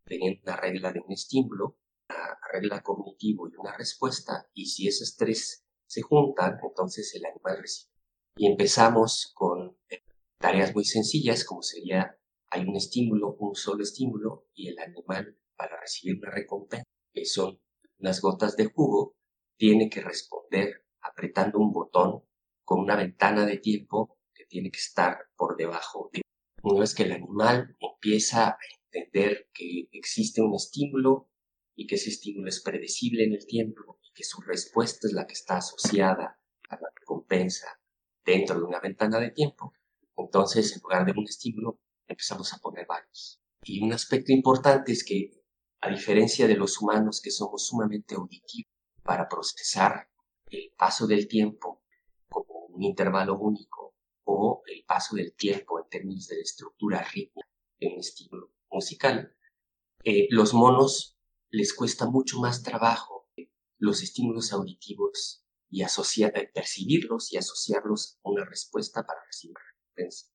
S4: teniendo una regla de un estímulo, una regla cognitivo y una respuesta, y si esas tres se juntan, entonces el animal recibe. Y empezamos con tareas muy sencillas como sería hay un estímulo, un solo estímulo y el animal para recibir una recompensa, que son unas gotas de jugo, tiene que responder apretando un botón con una ventana de tiempo que tiene que estar por debajo. De... Una vez que el animal empieza a entender que existe un estímulo y que ese estímulo es predecible en el tiempo y que su respuesta es la que está asociada a la recompensa dentro de una ventana de tiempo, entonces, en lugar de un estímulo, empezamos a poner varios. Y un aspecto importante es que, a diferencia de los humanos que somos sumamente auditivos para procesar el paso del tiempo un intervalo único o el paso del tiempo en términos de la estructura rítmica de un estímulo musical, eh, los monos les cuesta mucho más trabajo los estímulos auditivos y asociar, eh, percibirlos y asociarlos a una respuesta para recibir es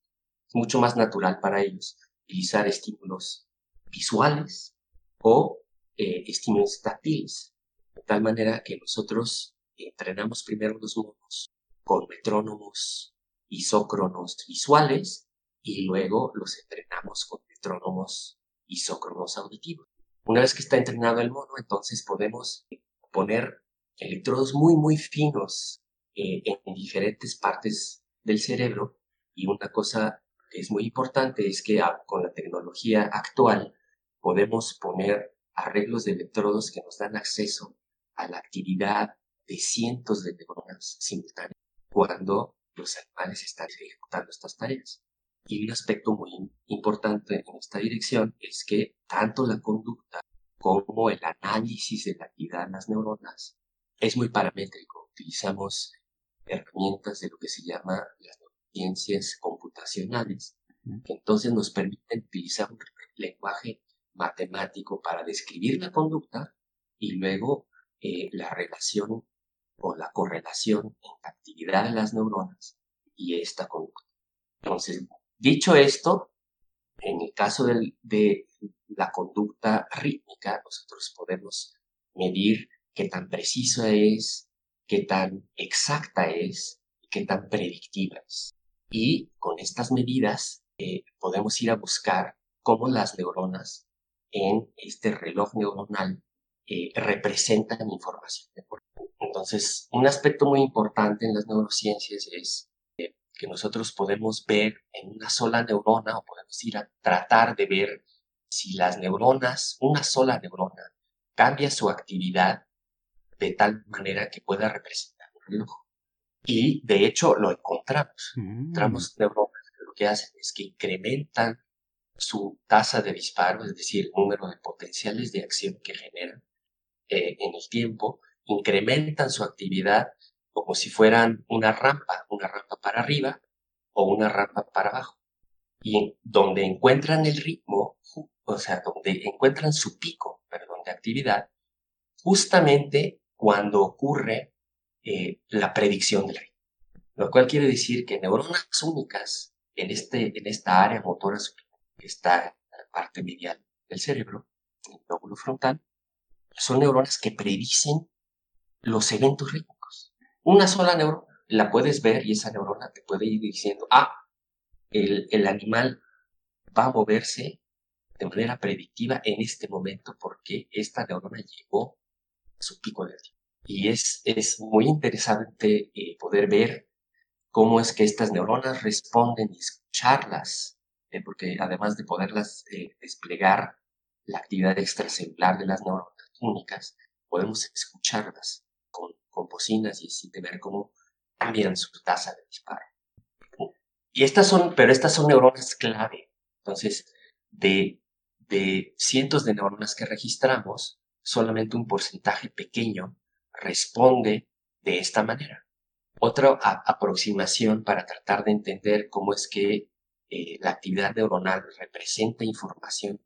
S4: mucho más natural para ellos utilizar estímulos visuales o eh, estímulos táctiles. De tal manera que nosotros entrenamos primero los monos con metrónomos isócronos visuales y luego los entrenamos con metrónomos isócronos auditivos. Una vez que está entrenado el mono, entonces podemos poner electrodos muy, muy finos eh, en diferentes partes del cerebro y una cosa que es muy importante es que ah, con la tecnología actual podemos poner arreglos de electrodos que nos dan acceso a la actividad de cientos de neuronas simultáneas cuando los animales están ejecutando estas tareas. Y un aspecto muy importante en esta dirección es que tanto la conducta como el análisis de la actividad de las neuronas es muy paramétrico. Utilizamos herramientas de lo que se llama las ciencias computacionales, que entonces nos permiten utilizar un lenguaje matemático para describir la conducta y luego eh, la relación o la correlación en la actividad de las neuronas y esta conducta. Entonces, dicho esto, en el caso de la conducta rítmica, nosotros podemos medir qué tan precisa es, qué tan exacta es y qué tan predictiva es. Y con estas medidas eh, podemos ir a buscar cómo las neuronas en este reloj neuronal eh, representan información. Entonces, un aspecto muy importante en las neurociencias es eh, que nosotros podemos ver en una sola neurona o podemos ir a tratar de ver si las neuronas, una sola neurona, cambia su actividad de tal manera que pueda representar un reloj. Y de hecho lo encontramos. Mm. Encontramos neuronas que lo que hacen es que incrementan su tasa de disparo, es decir, el número de potenciales de acción que generan eh, en el tiempo, incrementan su actividad como si fueran una rampa, una rampa para arriba o una rampa para abajo. Y donde encuentran el ritmo, o sea, donde encuentran su pico, perdón, de actividad, justamente cuando ocurre eh, la predicción del ritmo. Lo cual quiere decir que neuronas únicas en, este, en esta área motora que está en la parte medial del cerebro, en el lóbulo frontal, son neuronas que predicen los eventos rítmicos. Una sola neurona la puedes ver y esa neurona te puede ir diciendo, ah, el, el animal va a moverse de manera predictiva en este momento porque esta neurona llegó a su pico de tiempo. Y es, es muy interesante eh, poder ver cómo es que estas neuronas responden y escucharlas eh, porque además de poderlas eh, desplegar la actividad extracelular de las neuronas únicas, podemos escucharlas con, con bocinas y de ver cómo cambian su tasa de disparo. Y estas son, pero estas son neuronas clave. Entonces, de, de cientos de neuronas que registramos, solamente un porcentaje pequeño responde de esta manera. Otra aproximación para tratar de entender cómo es que eh, la actividad neuronal representa información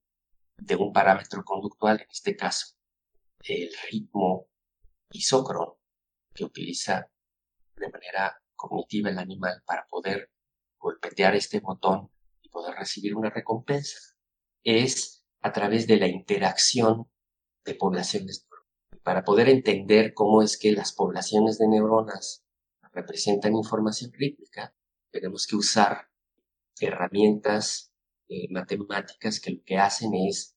S4: de un parámetro conductual, en este caso el ritmo isócrono que utiliza de manera cognitiva el animal para poder golpetear este botón y poder recibir una recompensa, es a través de la interacción de poblaciones Para poder entender cómo es que las poblaciones de neuronas representan información rítmica, tenemos que usar herramientas eh, matemáticas que lo que hacen es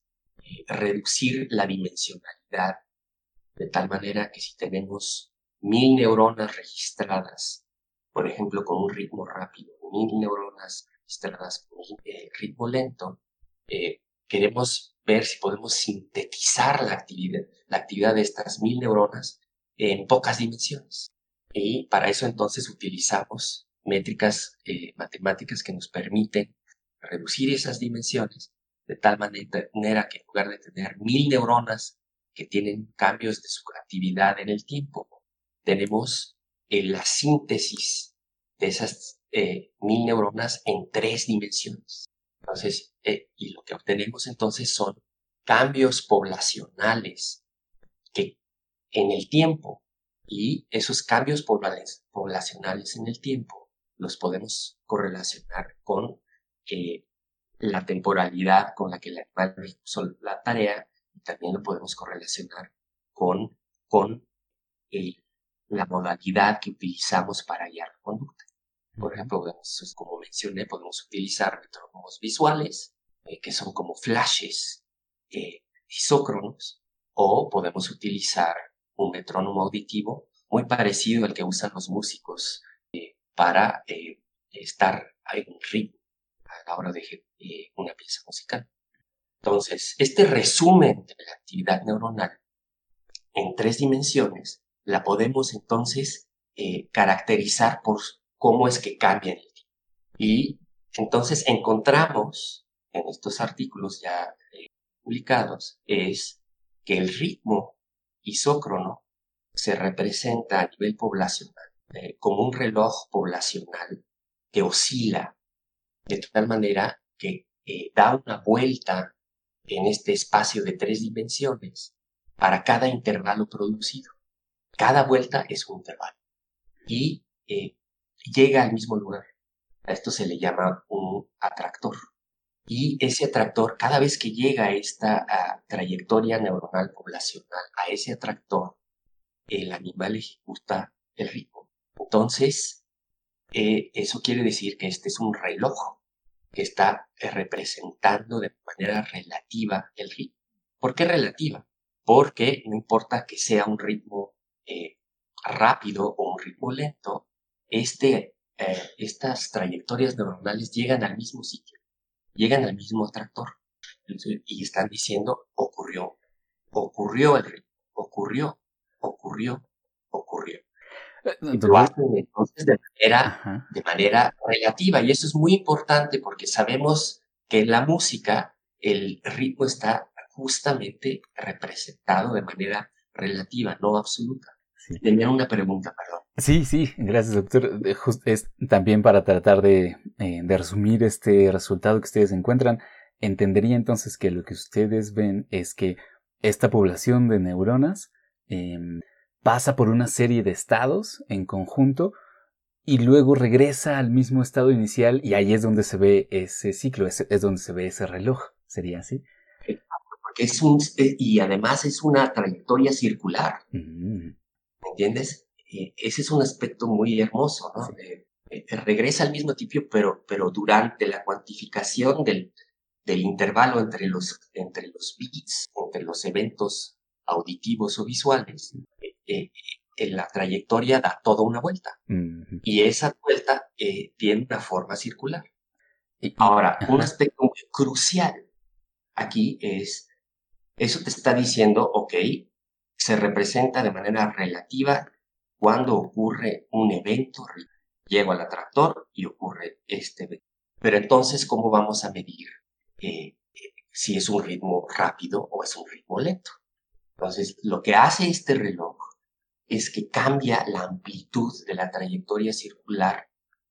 S4: reducir la dimensionalidad de tal manera que si tenemos mil neuronas registradas, por ejemplo, con un ritmo rápido, mil neuronas registradas con un eh, ritmo lento, queremos ver si podemos sintetizar la actividad, la actividad de estas mil neuronas en pocas dimensiones. Y para eso entonces utilizamos métricas eh, matemáticas que nos permiten reducir esas dimensiones de tal manera que en lugar de tener mil neuronas que tienen cambios de su actividad en el tiempo, tenemos eh, la síntesis de esas eh, mil neuronas en tres dimensiones. Entonces, y lo que obtenemos entonces son cambios poblacionales que en el tiempo y esos cambios poblacionales en el tiempo los podemos correlacionar con eh, la temporalidad con la que el animal realizó la tarea y también lo podemos correlacionar con, con eh, la modalidad que utilizamos para guiar la conducta. Por ejemplo, como mencioné, podemos utilizar metrónomos visuales, eh, que son como flashes isócronos, o podemos utilizar un metrónomo auditivo muy parecido al que usan los músicos para eh, estar en ritmo a la hora de eh, una pieza musical. Entonces, este resumen de la actividad neuronal en tres dimensiones la podemos entonces eh, caracterizar por cómo es que cambia el tiempo. Y entonces encontramos en estos artículos ya publicados es que el ritmo isócrono se representa a nivel poblacional eh, como un reloj poblacional que oscila de tal manera que eh, da una vuelta en este espacio de tres dimensiones para cada intervalo producido. Cada vuelta es un intervalo. Y eh, llega al mismo lugar. A esto se le llama un atractor. Y ese atractor, cada vez que llega esta trayectoria neuronal poblacional, a ese atractor, el animal ejecuta el ritmo. Entonces, eh, eso quiere decir que este es un reloj que está eh, representando de manera relativa el ritmo. ¿Por qué relativa? Porque no importa que sea un ritmo eh, rápido o un ritmo lento, este, estas trayectorias neuronales llegan al mismo sitio, llegan al mismo atractor y están diciendo ocurrió, ocurrió el ritmo, ocurrió, ocurrió. Eh, lo hacen entonces de manera, de manera relativa y eso es muy importante porque sabemos que en la música el ritmo está justamente representado de manera relativa, no absoluta. Tenía una pregunta, perdón.
S1: Sí, sí, gracias, doctor. Es también para tratar de, eh, de, resumir este resultado que ustedes encuentran, entendería entonces que lo que ustedes ven es que esta población de neuronas Em, pasa por una serie de estados en conjunto y luego regresa al mismo estado inicial y ahí es donde se ve ese ciclo, es, es donde se ve ese reloj, ¿sería así?
S4: Porque es un, eh, y además es una trayectoria circular, mm. ¿me entiendes? Eh, ese es un aspecto muy hermoso, ¿no? Eh, regresa al mismo tipo, pero, pero durante la cuantificación del, del intervalo entre los, entre los bits, entre los eventos auditivos o visuales, eh, eh, en la trayectoria da toda una vuelta. Y esa vuelta eh, tiene una forma circular. Ahora, un aspecto muy crucial aquí es, eso te está diciendo, ok, se representa de manera relativa cuando ocurre un evento. Llego al atractor y ocurre este evento. Pero entonces, ¿cómo vamos a medir si es un ritmo rápido o es un ritmo lento? Entonces, lo que hace este reloj es que cambia la amplitud de la trayectoria circular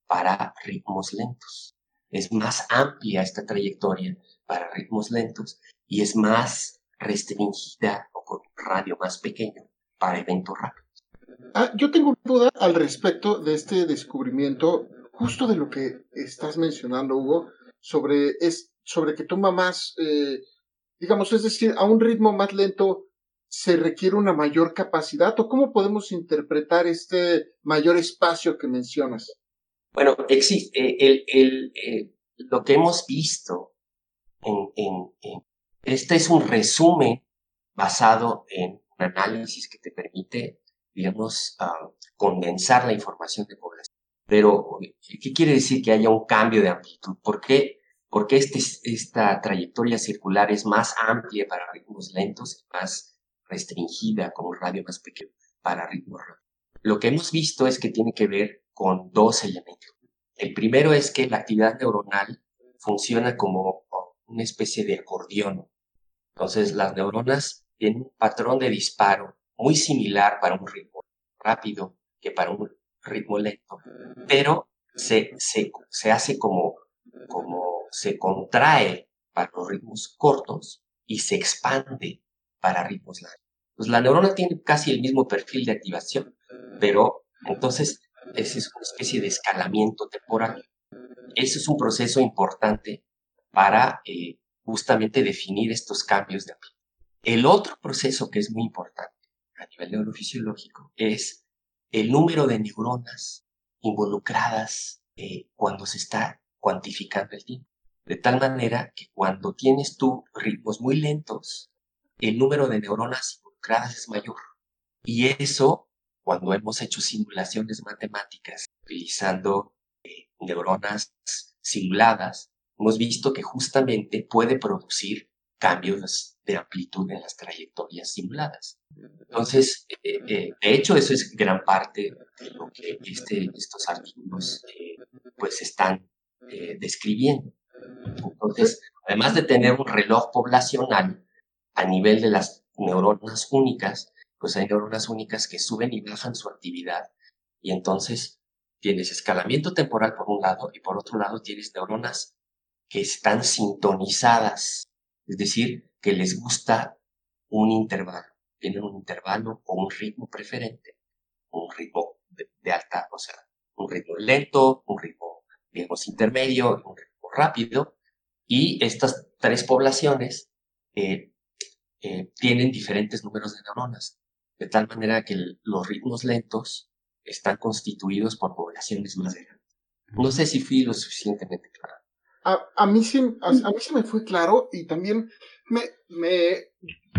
S4: para ritmos lentos. Es más amplia esta trayectoria para ritmos lentos y es más restringida o con un radio más pequeño para eventos rápidos.
S3: Ah, yo tengo una duda al respecto de este descubrimiento, justo de lo que estás mencionando, Hugo, sobre, es, sobre que toma más, eh, digamos, es decir, a un ritmo más lento se requiere una mayor capacidad o cómo podemos interpretar este mayor espacio que mencionas?
S4: Bueno, existe eh, el, el, eh, lo que hemos visto en, este es un resumen basado en un análisis que te permite, digamos, uh, condensar la información de población. Pero, ¿qué quiere decir que haya un cambio de amplitud? ¿Por qué? Porque este, esta trayectoria circular es más amplia para ritmos lentos y más restringida como radio más pequeño para ritmo rápido. Lo que hemos visto es que tiene que ver con dos elementos. El primero es que la actividad neuronal funciona como una especie de acordeón. Entonces las neuronas tienen un patrón de disparo muy similar para un ritmo rápido que para un ritmo lento, pero se, se, se hace como, como se contrae para los ritmos cortos y se expande para largos. Pues la neurona tiene casi el mismo perfil de activación, pero entonces ese es una especie de escalamiento temporal. Ese es un proceso importante para eh, justamente definir estos cambios de amplitud. El otro proceso que es muy importante a nivel neurofisiológico es el número de neuronas involucradas eh, cuando se está cuantificando el tiempo. De tal manera que cuando tienes tú ritmos muy lentos, el número de neuronas involucradas es mayor. Y eso, cuando hemos hecho simulaciones matemáticas utilizando eh, neuronas simuladas, hemos visto que justamente puede producir cambios de amplitud en las trayectorias simuladas. Entonces, eh, eh, de hecho, eso es gran parte de lo que este, estos artículos pues están describiendo. Entonces, además de tener un reloj poblacional, a nivel de las neuronas únicas, pues hay neuronas únicas que suben y bajan su actividad. Y entonces tienes escalamiento temporal por un lado y por otro lado tienes neuronas que están sintonizadas, es decir, que les gusta un intervalo. tienen un intervalo o un ritmo preferente, un ritmo de, alta, o sea, un ritmo lento, un ritmo, digamos, intermedio, un ritmo rápido, y estas tres poblaciones eh, eh, tienen diferentes números de neuronas, de tal manera que los ritmos lentos están constituidos por poblaciones más grandes. No sé si fui lo suficientemente claro.
S3: A, mí, sí, a, mí sí me fue claro y también me, me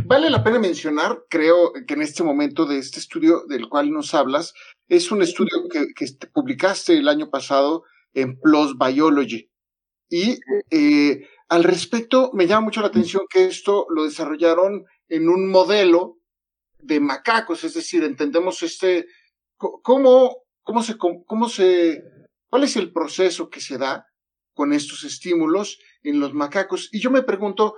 S3: vale la pena mencionar, creo que en este momento de este estudio del cual nos hablas, es un estudio que, que publicaste el año pasado en PLOS Biology. Y eh, al respecto, me llama mucho la atención que esto lo desarrollaron en un modelo de macacos, es decir, entendemos este, cómo, cómo se, cómo se, cuál es el proceso que se da con estos estímulos en los macacos. Y yo me pregunto,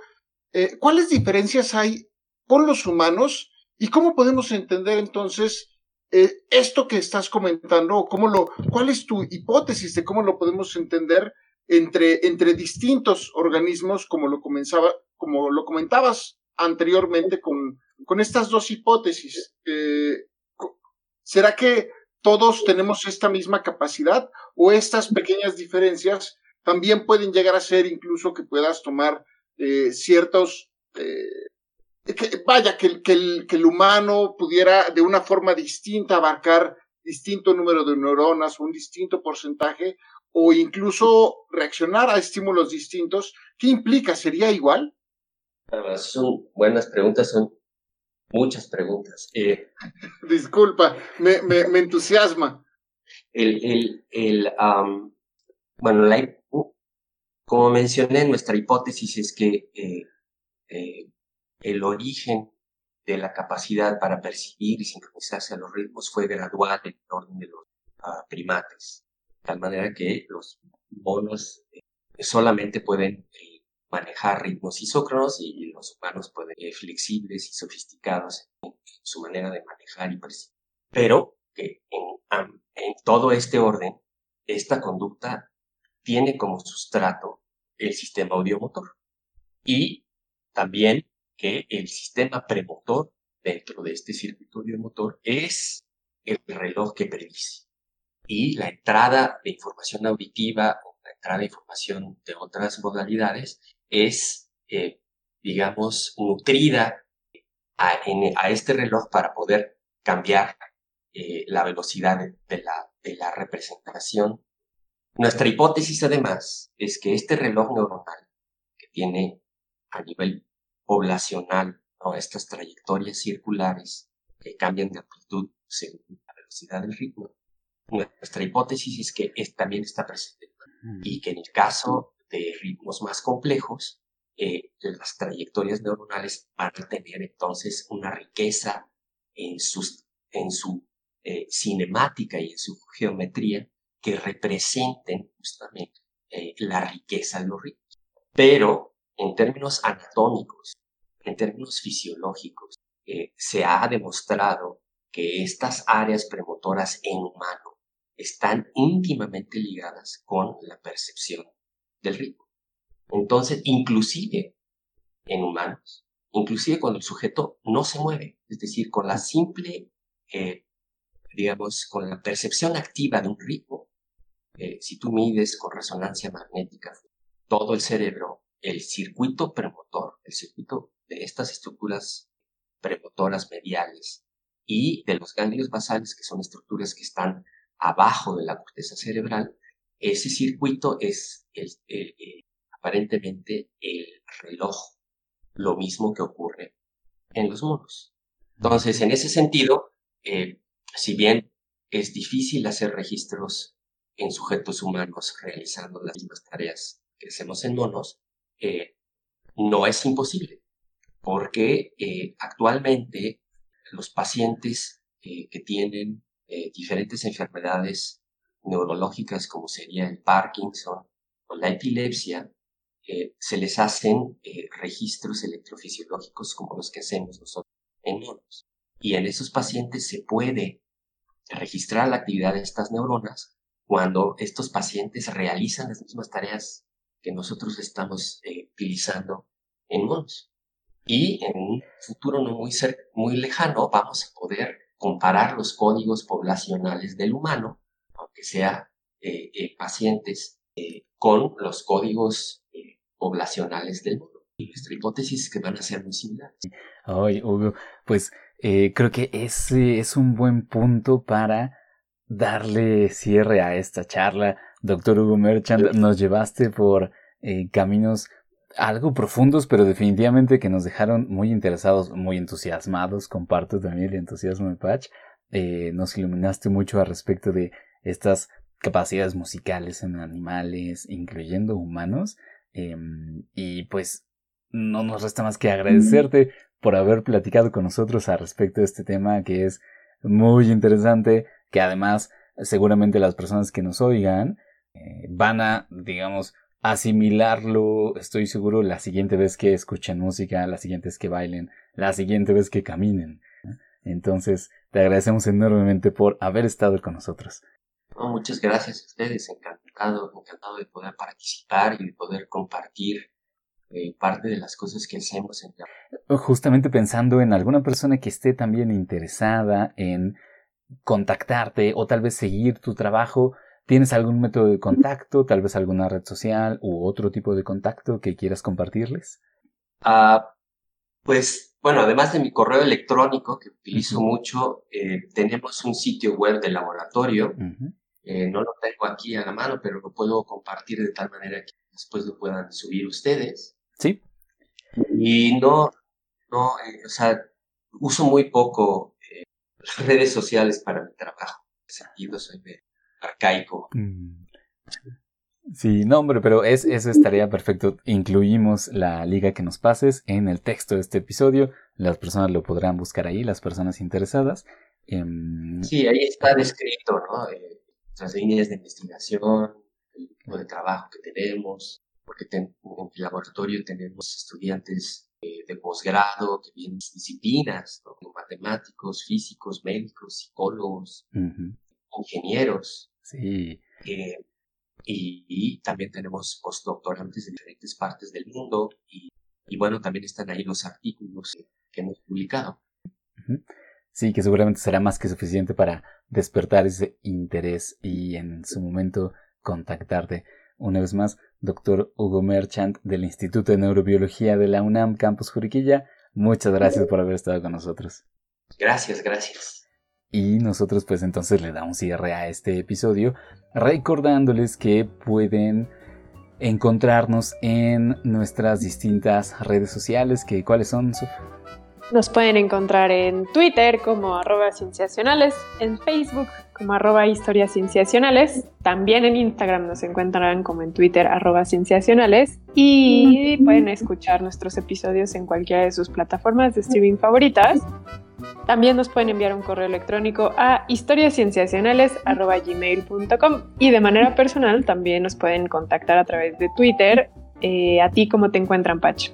S3: eh, ¿cuáles diferencias hay con los humanos y cómo podemos entender entonces eh, esto que estás comentando o cómo lo, cuál es tu hipótesis de cómo lo podemos entender entre, entre distintos organismos, como lo, comenzaba, como lo comentabas anteriormente con, con estas dos hipótesis. Eh, ¿Será que todos tenemos esta misma capacidad o estas pequeñas diferencias también pueden llegar a ser incluso que puedas tomar eh, ciertos... Eh, que, vaya, que, el, que el humano pudiera de una forma distinta abarcar distinto número de neuronas un distinto porcentaje o incluso reaccionar a estímulos distintos, ¿qué implica? ¿Sería igual?
S4: son buenas preguntas, son muchas preguntas. Eh,
S3: Disculpa, me, me, me, entusiasma.
S4: El, el, el bueno, la, como mencioné, nuestra hipótesis es que eh, eh, el origen de la capacidad para percibir y sincronizarse a los ritmos fue gradual en el orden de los uh, primates tal manera que los monos eh, solamente pueden eh, manejar ritmos isócronos y los humanos pueden ser flexibles y sofisticados en, su manera de manejar y percibir. Pero que en, en todo este orden, esta conducta tiene como sustrato el sistema audiomotor y también que el sistema premotor dentro de este circuito audiomotor es el reloj que predice y la entrada de información auditiva o la entrada de información de otras modalidades es, eh, digamos, nutrida a, este reloj para poder cambiar eh, la velocidad de la, representación. Nuestra hipótesis, además, es que este reloj neuronal que tiene a nivel poblacional estas trayectorias circulares que cambian de amplitud según la velocidad del ritmo, nuestra hipótesis es que también está presente y que en el caso de ritmos más complejos, eh, las trayectorias neuronales van a tener entonces una riqueza en, sus, en su eh, cinemática y en su geometría que representen justamente eh, la riqueza de los ritmos. Pero en términos anatómicos, en términos fisiológicos, se ha demostrado que estas áreas premotoras en humano están íntimamente ligadas con la percepción del ritmo. Entonces, inclusive en humanos, inclusive cuando el sujeto no se mueve, es decir, con la simple, eh, digamos, con la percepción activa de un ritmo, eh, si tú mides con resonancia magnética todo el cerebro, el circuito premotor, el circuito de estas estructuras premotoras mediales y de los ganglios basales, que son estructuras que están abajo de la corteza cerebral, ese circuito es aparentemente el reloj, lo mismo que ocurre en los monos. Entonces, en ese sentido, eh, si bien es difícil hacer registros en sujetos humanos realizando las mismas tareas que hacemos en monos, eh, no es imposible, porque eh, actualmente los pacientes que tienen eh, diferentes enfermedades neurológicas como sería el Parkinson o la epilepsia, eh, se les hacen eh, registros electrofisiológicos como los que hacemos nosotros en monos. Y en esos pacientes se puede registrar la actividad de estas neuronas cuando estos pacientes realizan las mismas tareas que nosotros estamos utilizando en monos. y en un futuro no muy, muy lejano vamos a poder comparar los códigos poblacionales del humano, aunque sea eh, eh, pacientes, eh, con los códigos poblacionales del mundo. Y nuestra hipótesis es que van a ser muy similares.
S1: Ay, Hugo, pues creo que ese es un buen punto para darle cierre a esta charla. Doctor Hugo Merchant, nos llevaste por caminos algo profundos, pero definitivamente que nos dejaron muy interesados, muy entusiasmados. Comparto también el entusiasmo de Patch. Eh, nos iluminaste mucho al respecto de estas capacidades musicales en animales, incluyendo humanos. Em, y pues no nos resta más que agradecerte por haber platicado con nosotros al respecto de este tema que es muy interesante, que además seguramente las personas que nos oigan eh, van a, digamos, asimilarlo, estoy seguro, la siguiente vez que escuchen música, la siguiente vez que bailen, la siguiente vez que caminen. Entonces, te agradecemos enormemente por haber estado con nosotros.
S4: muchas gracias a ustedes, encantado, encantado de poder participar y de poder compartir eh, parte de las cosas que hacemos. En...
S1: Justamente pensando en alguna persona que esté también interesada en contactarte o tal vez seguir tu trabajo, ¿Tienes algún método de contacto, tal vez alguna red social u otro tipo de contacto que quieras compartirles?
S4: Ah, pues bueno, además de mi correo electrónico que utilizo mucho, eh, tenemos un sitio web de laboratorio. Eh, no lo tengo aquí a la mano, pero lo puedo compartir de tal manera que después lo puedan subir ustedes.
S1: Sí.
S4: Y no, no, eh, o sea, uso muy poco las redes sociales para mi trabajo. En ese sentido, soy de arcaico. Mm.
S1: Sí, no, hombre, pero es, eso estaría perfecto. Incluimos la liga que nos pases en el texto de este episodio. Las personas lo podrán buscar ahí, las personas interesadas.
S4: Em, sí, ahí está descrito, ¿no? Eh, las líneas de investigación, el tipo de trabajo que tenemos, porque en el laboratorio tenemos estudiantes eh, de posgrado que vienen disciplinas, ¿no? matemáticos, físicos, médicos, psicólogos, ingenieros,
S1: Sí.
S4: Eh, y, también tenemos postdoctorantes de diferentes partes del mundo y, bueno, también están ahí los artículos que, hemos publicado.
S1: Sí, que seguramente será más que suficiente para despertar ese interés y en su momento contactarte. Una vez más, doctor Hugo Merchant del Instituto de Neurobiología de la UNAM Campus Juriquilla, muchas gracias por haber estado con nosotros.
S4: Gracias, gracias.
S1: Y nosotros pues entonces le damos cierre a este episodio recordándoles que pueden encontrarnos en nuestras distintas redes sociales, que cuáles son.
S2: Nos pueden encontrar en Twitter como arroba cienciacionales, en Facebook como arroba historias cienciacionales, también en Instagram nos encontrarán como en Twitter arroba cienciacionales y pueden escuchar nuestros episodios en cualquiera de sus plataformas de streaming favoritas. También nos pueden enviar un correo electrónico a historiascienciacionales.gmail.com y de manera personal también nos pueden contactar a través de Twitter. Eh, ¿A ti cómo te encuentran, Pach?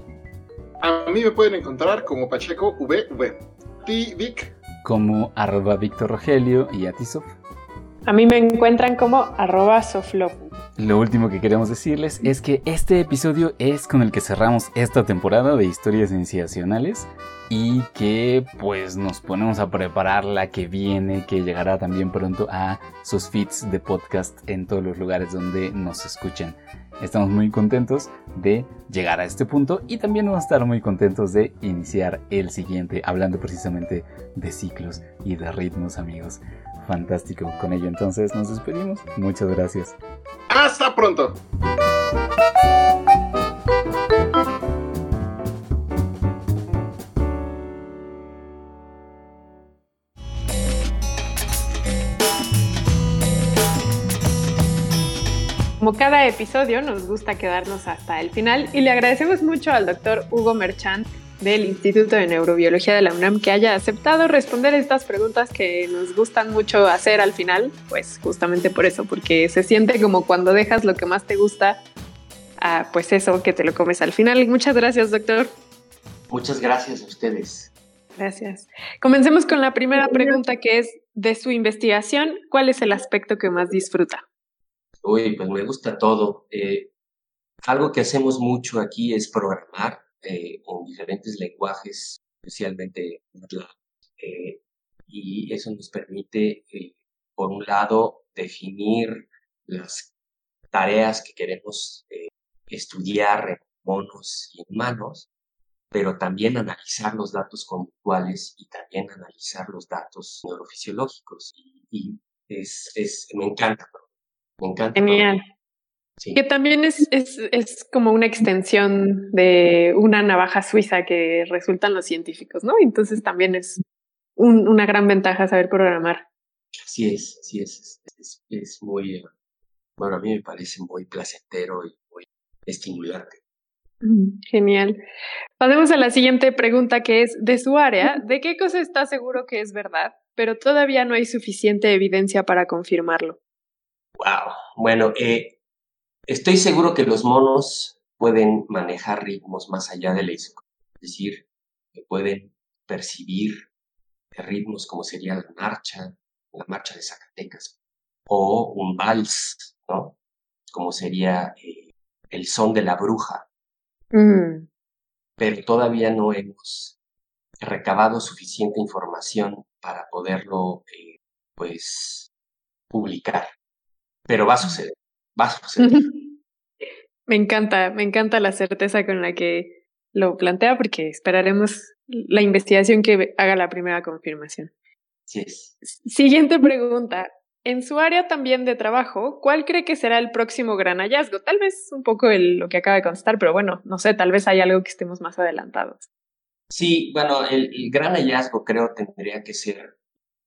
S3: A mí me pueden encontrar como Pacheco VV. ¿Ti, Vic?
S1: Como arroba Víctor Rogelio y a ti, Sof.
S2: A mí me encuentran como arroba Soflofu.
S1: Lo último que queremos decirles es que este episodio es con el que cerramos esta temporada de historias sensacionales y que pues nos ponemos a preparar la que viene, que llegará también pronto a sus feeds de podcast en todos los lugares donde nos escuchen. Estamos muy contentos de llegar a este punto y también vamos a estar muy contentos de iniciar el siguiente, hablando precisamente de ciclos y de ritmos amigos. Fantástico. Con ello entonces nos despedimos. Muchas gracias.
S3: Hasta pronto.
S2: Como cada episodio, nos gusta quedarnos hasta el final y le agradecemos mucho al doctor Hugo Merchant del Instituto de Neurobiología de la UNAM que haya aceptado responder estas preguntas que nos gustan mucho hacer al final, pues justamente por eso, porque se siente como cuando dejas lo que más te gusta, a pues eso, que te lo comes al final. Muchas gracias, doctor.
S4: Muchas gracias a ustedes.
S2: Gracias. Comencemos con la primera pregunta que es, de su investigación, ¿cuál es el aspecto que más disfruta?
S4: Uy, pues me gusta todo. Eh, algo que hacemos mucho aquí es programar eh, en diferentes lenguajes, especialmente eh, y eso nos permite, eh, por un lado, definir las tareas que queremos estudiar en monos y humanos, pero también analizar los datos conductuales y también analizar los datos neurofisiológicos. Y, es, es, me encanta, me encanta.
S2: Genial. Que también es, es, es, como una extensión de una navaja suiza que resultan los científicos, ¿no? Entonces también es un, una gran ventaja saber programar.
S4: Así es, así es. Es, es muy, bueno, a mí me parece muy placentero y muy estimulante.
S2: Mm, genial. Pasemos a la siguiente pregunta que es, de su área, ¿de qué cosa está seguro que es verdad, pero todavía no hay suficiente evidencia para confirmarlo?
S4: Wow. Bueno, eh, Estoy seguro que los monos pueden manejar ritmos más allá de la es decir, que pueden percibir ritmos como sería la marcha, la marcha de Zacatecas, o un vals, ¿no? Como sería eh, el son de la bruja. Mm. Pero todavía no hemos recabado suficiente información para poderlo, eh, pues, publicar. Pero va a suceder.
S2: me encanta, me encanta la certeza con la que lo plantea porque esperaremos la investigación que haga la primera confirmación.
S4: Sí.
S2: Siguiente pregunta. En su área también de trabajo, ¿cuál cree que será el próximo gran hallazgo? Tal vez un poco lo que acaba de contestar, pero bueno, no sé, tal vez hay algo que estemos más adelantados.
S4: Sí, bueno, el gran hallazgo creo tendría que ser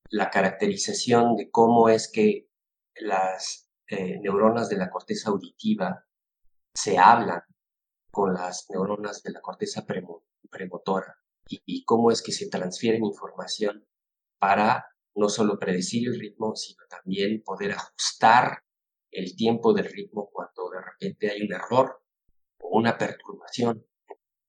S4: la caracterización de cómo es que las eh, neuronas de la corteza auditiva se hablan con las neuronas de la corteza premotora y, cómo es que se transfieren información para no solo predecir el ritmo, sino también poder ajustar el tiempo del ritmo cuando de repente hay un error o una perturbación.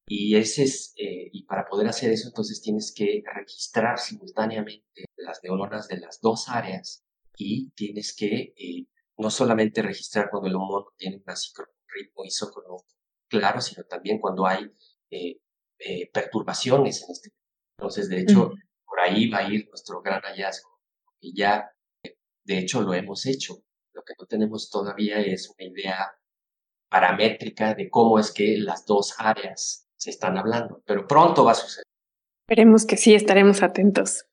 S4: Y, ese es, eh, y para poder hacer eso, entonces tienes que registrar simultáneamente las neuronas de las dos áreas y tienes que eh, no solamente registrar cuando el mono tiene un ritmo isócrono claro, sino también cuando hay eh, eh, perturbaciones en este. Entonces, de hecho, por ahí va a ir nuestro gran hallazgo. Y ya, de hecho, lo hemos hecho. Lo que no tenemos todavía es una idea paramétrica de cómo es que las dos áreas se están hablando, pero pronto va a suceder.
S2: Esperemos que sí, estaremos atentos.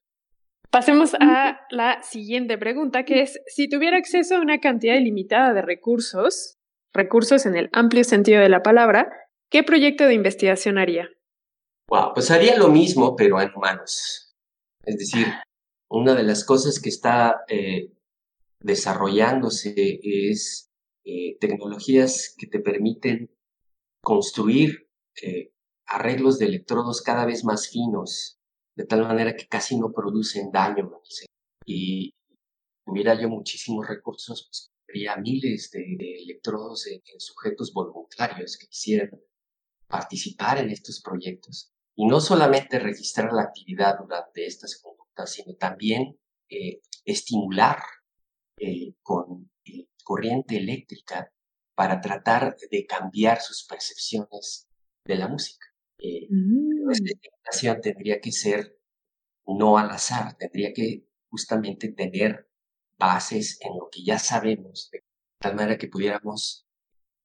S2: Pasemos a la siguiente pregunta, que es, si tuviera acceso a una cantidad ilimitada de recursos, recursos en el amplio sentido de la palabra, ¿qué proyecto de investigación haría?
S4: Wow, pues haría lo mismo, pero en humanos. Es decir, una de las cosas que está eh, desarrollándose es eh, tecnologías que te permiten construir eh, arreglos de electrodos cada vez más finos de tal manera que casi no producen daño. Y tuviera yo muchísimos recursos, pues miles de, electrodos en, sujetos voluntarios que quisieran participar en estos proyectos. Y no solamente registrar la actividad durante estas conductas, sino también eh, estimular eh, con eh, corriente eléctrica para tratar de cambiar sus percepciones de la música. Eh, mm. Esta estimulación tendría que ser no al azar, tendría que justamente tener bases en lo que ya sabemos, de tal manera que pudiéramos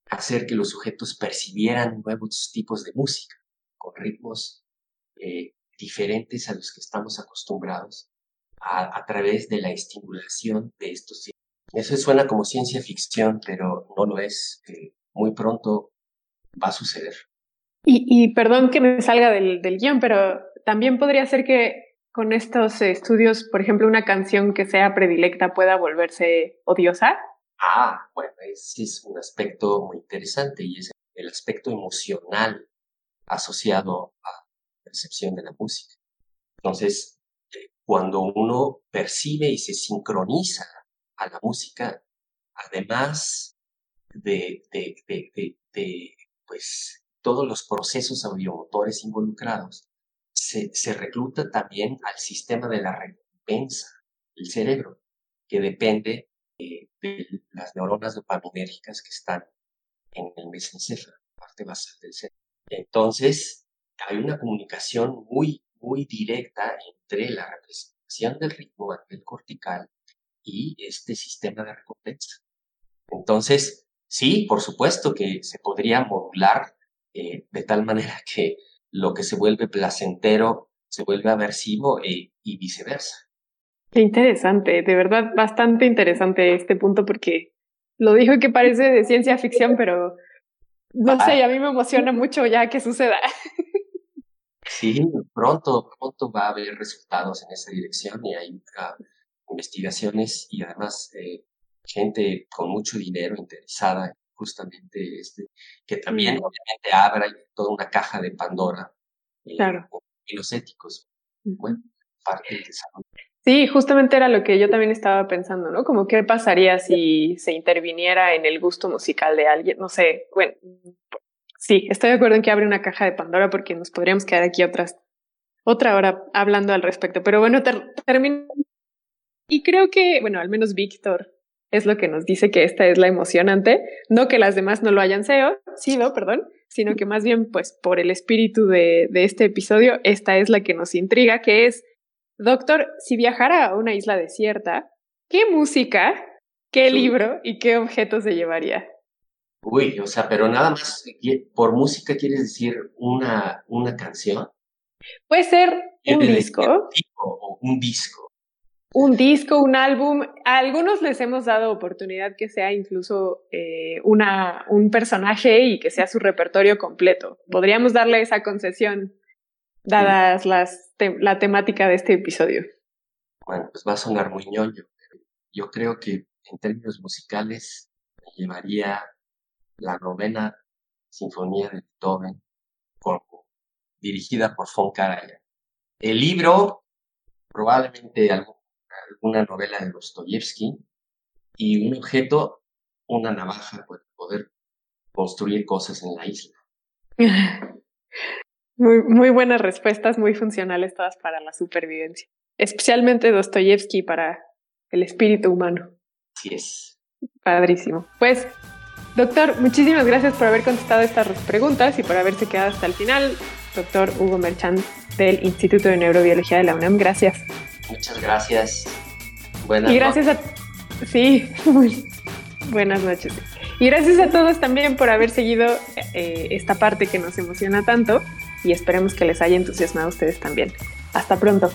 S4: hacer que los sujetos percibieran nuevos tipos de música, con ritmos eh, diferentes a los que estamos acostumbrados a, través de la estimulación de estos. Eso suena como ciencia ficción, pero no lo es. muy pronto va a suceder.
S2: Y, perdón que me salga del, del guion, pero también podría ser que con estos estudios, por ejemplo, una canción que sea predilecta pueda volverse odiosa?
S4: Ah, bueno, ese es un aspecto muy interesante y es el aspecto emocional asociado a la percepción de la música. Entonces, eh, cuando uno percibe y se sincroniza a la música, además de, de, de, de pues, todos los procesos audiomotores involucrados, se, se, recluta también al sistema de la recompensa del cerebro, que depende eh, de las neuronas dopaminérgicas que están en el mesencéfalo, parte basal del cerebro. Entonces, hay una comunicación muy, muy directa entre la representación del ritmo a nivel cortical y este sistema de recompensa. Entonces, sí, por supuesto que se podría modular eh, de tal manera que lo que se vuelve placentero se vuelve aversivo eh, y viceversa.
S2: Qué interesante, de verdad bastante interesante este punto porque lo dijo que parece de ciencia ficción, pero no sé, a mí me emociona mucho ya que suceda.
S4: Sí, pronto, pronto va a haber resultados en esa dirección y hay investigaciones y además eh, gente con mucho dinero interesada justamente este, que también obviamente abra toda una caja de Pandora
S2: eh, claro.
S4: y los éticos. Bueno, parte del desarrollo.
S2: Sí, justamente era lo que yo también estaba pensando, ¿no? Como qué pasaría si se interviniera en el gusto musical de alguien, no sé, bueno, sí, estoy de acuerdo en que abre una caja de Pandora porque nos podríamos quedar aquí otras, otra hora hablando al respecto, pero bueno, termino. Y creo que, bueno, al menos Víctor es lo que nos dice que esta es la emocionante, no que las demás no lo hayan sido, perdón, sino que más bien, pues, por el espíritu de, de este episodio, esta es la que nos intriga, que es Doctor, si viajara a una isla desierta, ¿qué música, qué libro y qué objetos se llevaría?
S4: Uy, o sea, pero nada más, por música quieres decir una, una canción.
S2: Puede ser un disco.
S4: un disco.
S2: Un disco, un álbum. A algunos les hemos dado oportunidad que sea incluso eh, una, un personaje y que sea su repertorio completo. Podríamos darle esa concesión dadas las la temática de este episodio?
S4: Bueno, pues va a sonar muy ñoño, pero yo creo que en términos musicales me llevaría la novena sinfonía de Beethoven, dirigida por von Karajan. El libro, probablemente alguna novela de Dostoyevsky, y un objeto, una navaja para poder construir cosas en la isla.
S2: Muy, muy buenas respuestas, muy funcionales todas para la supervivencia. Especialmente Dostoyevsky para el espíritu humano.
S4: Sí es.
S2: Padrísimo. Pues, doctor, muchísimas gracias por haber contestado estas preguntas y por haberse quedado hasta el final. Doctor Hugo Merchant del Instituto de Neurobiología de la UNAM, gracias.
S4: Muchas gracias. Buenas
S2: Y gracias a... Sí, buenas noches. Y gracias a todos también por haber seguido eh, esta parte que nos emociona tanto y esperemos que les haya entusiasmado a ustedes también. Hasta pronto.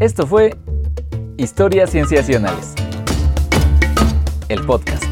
S1: Esto fue Historias Cienciacionales, el podcast.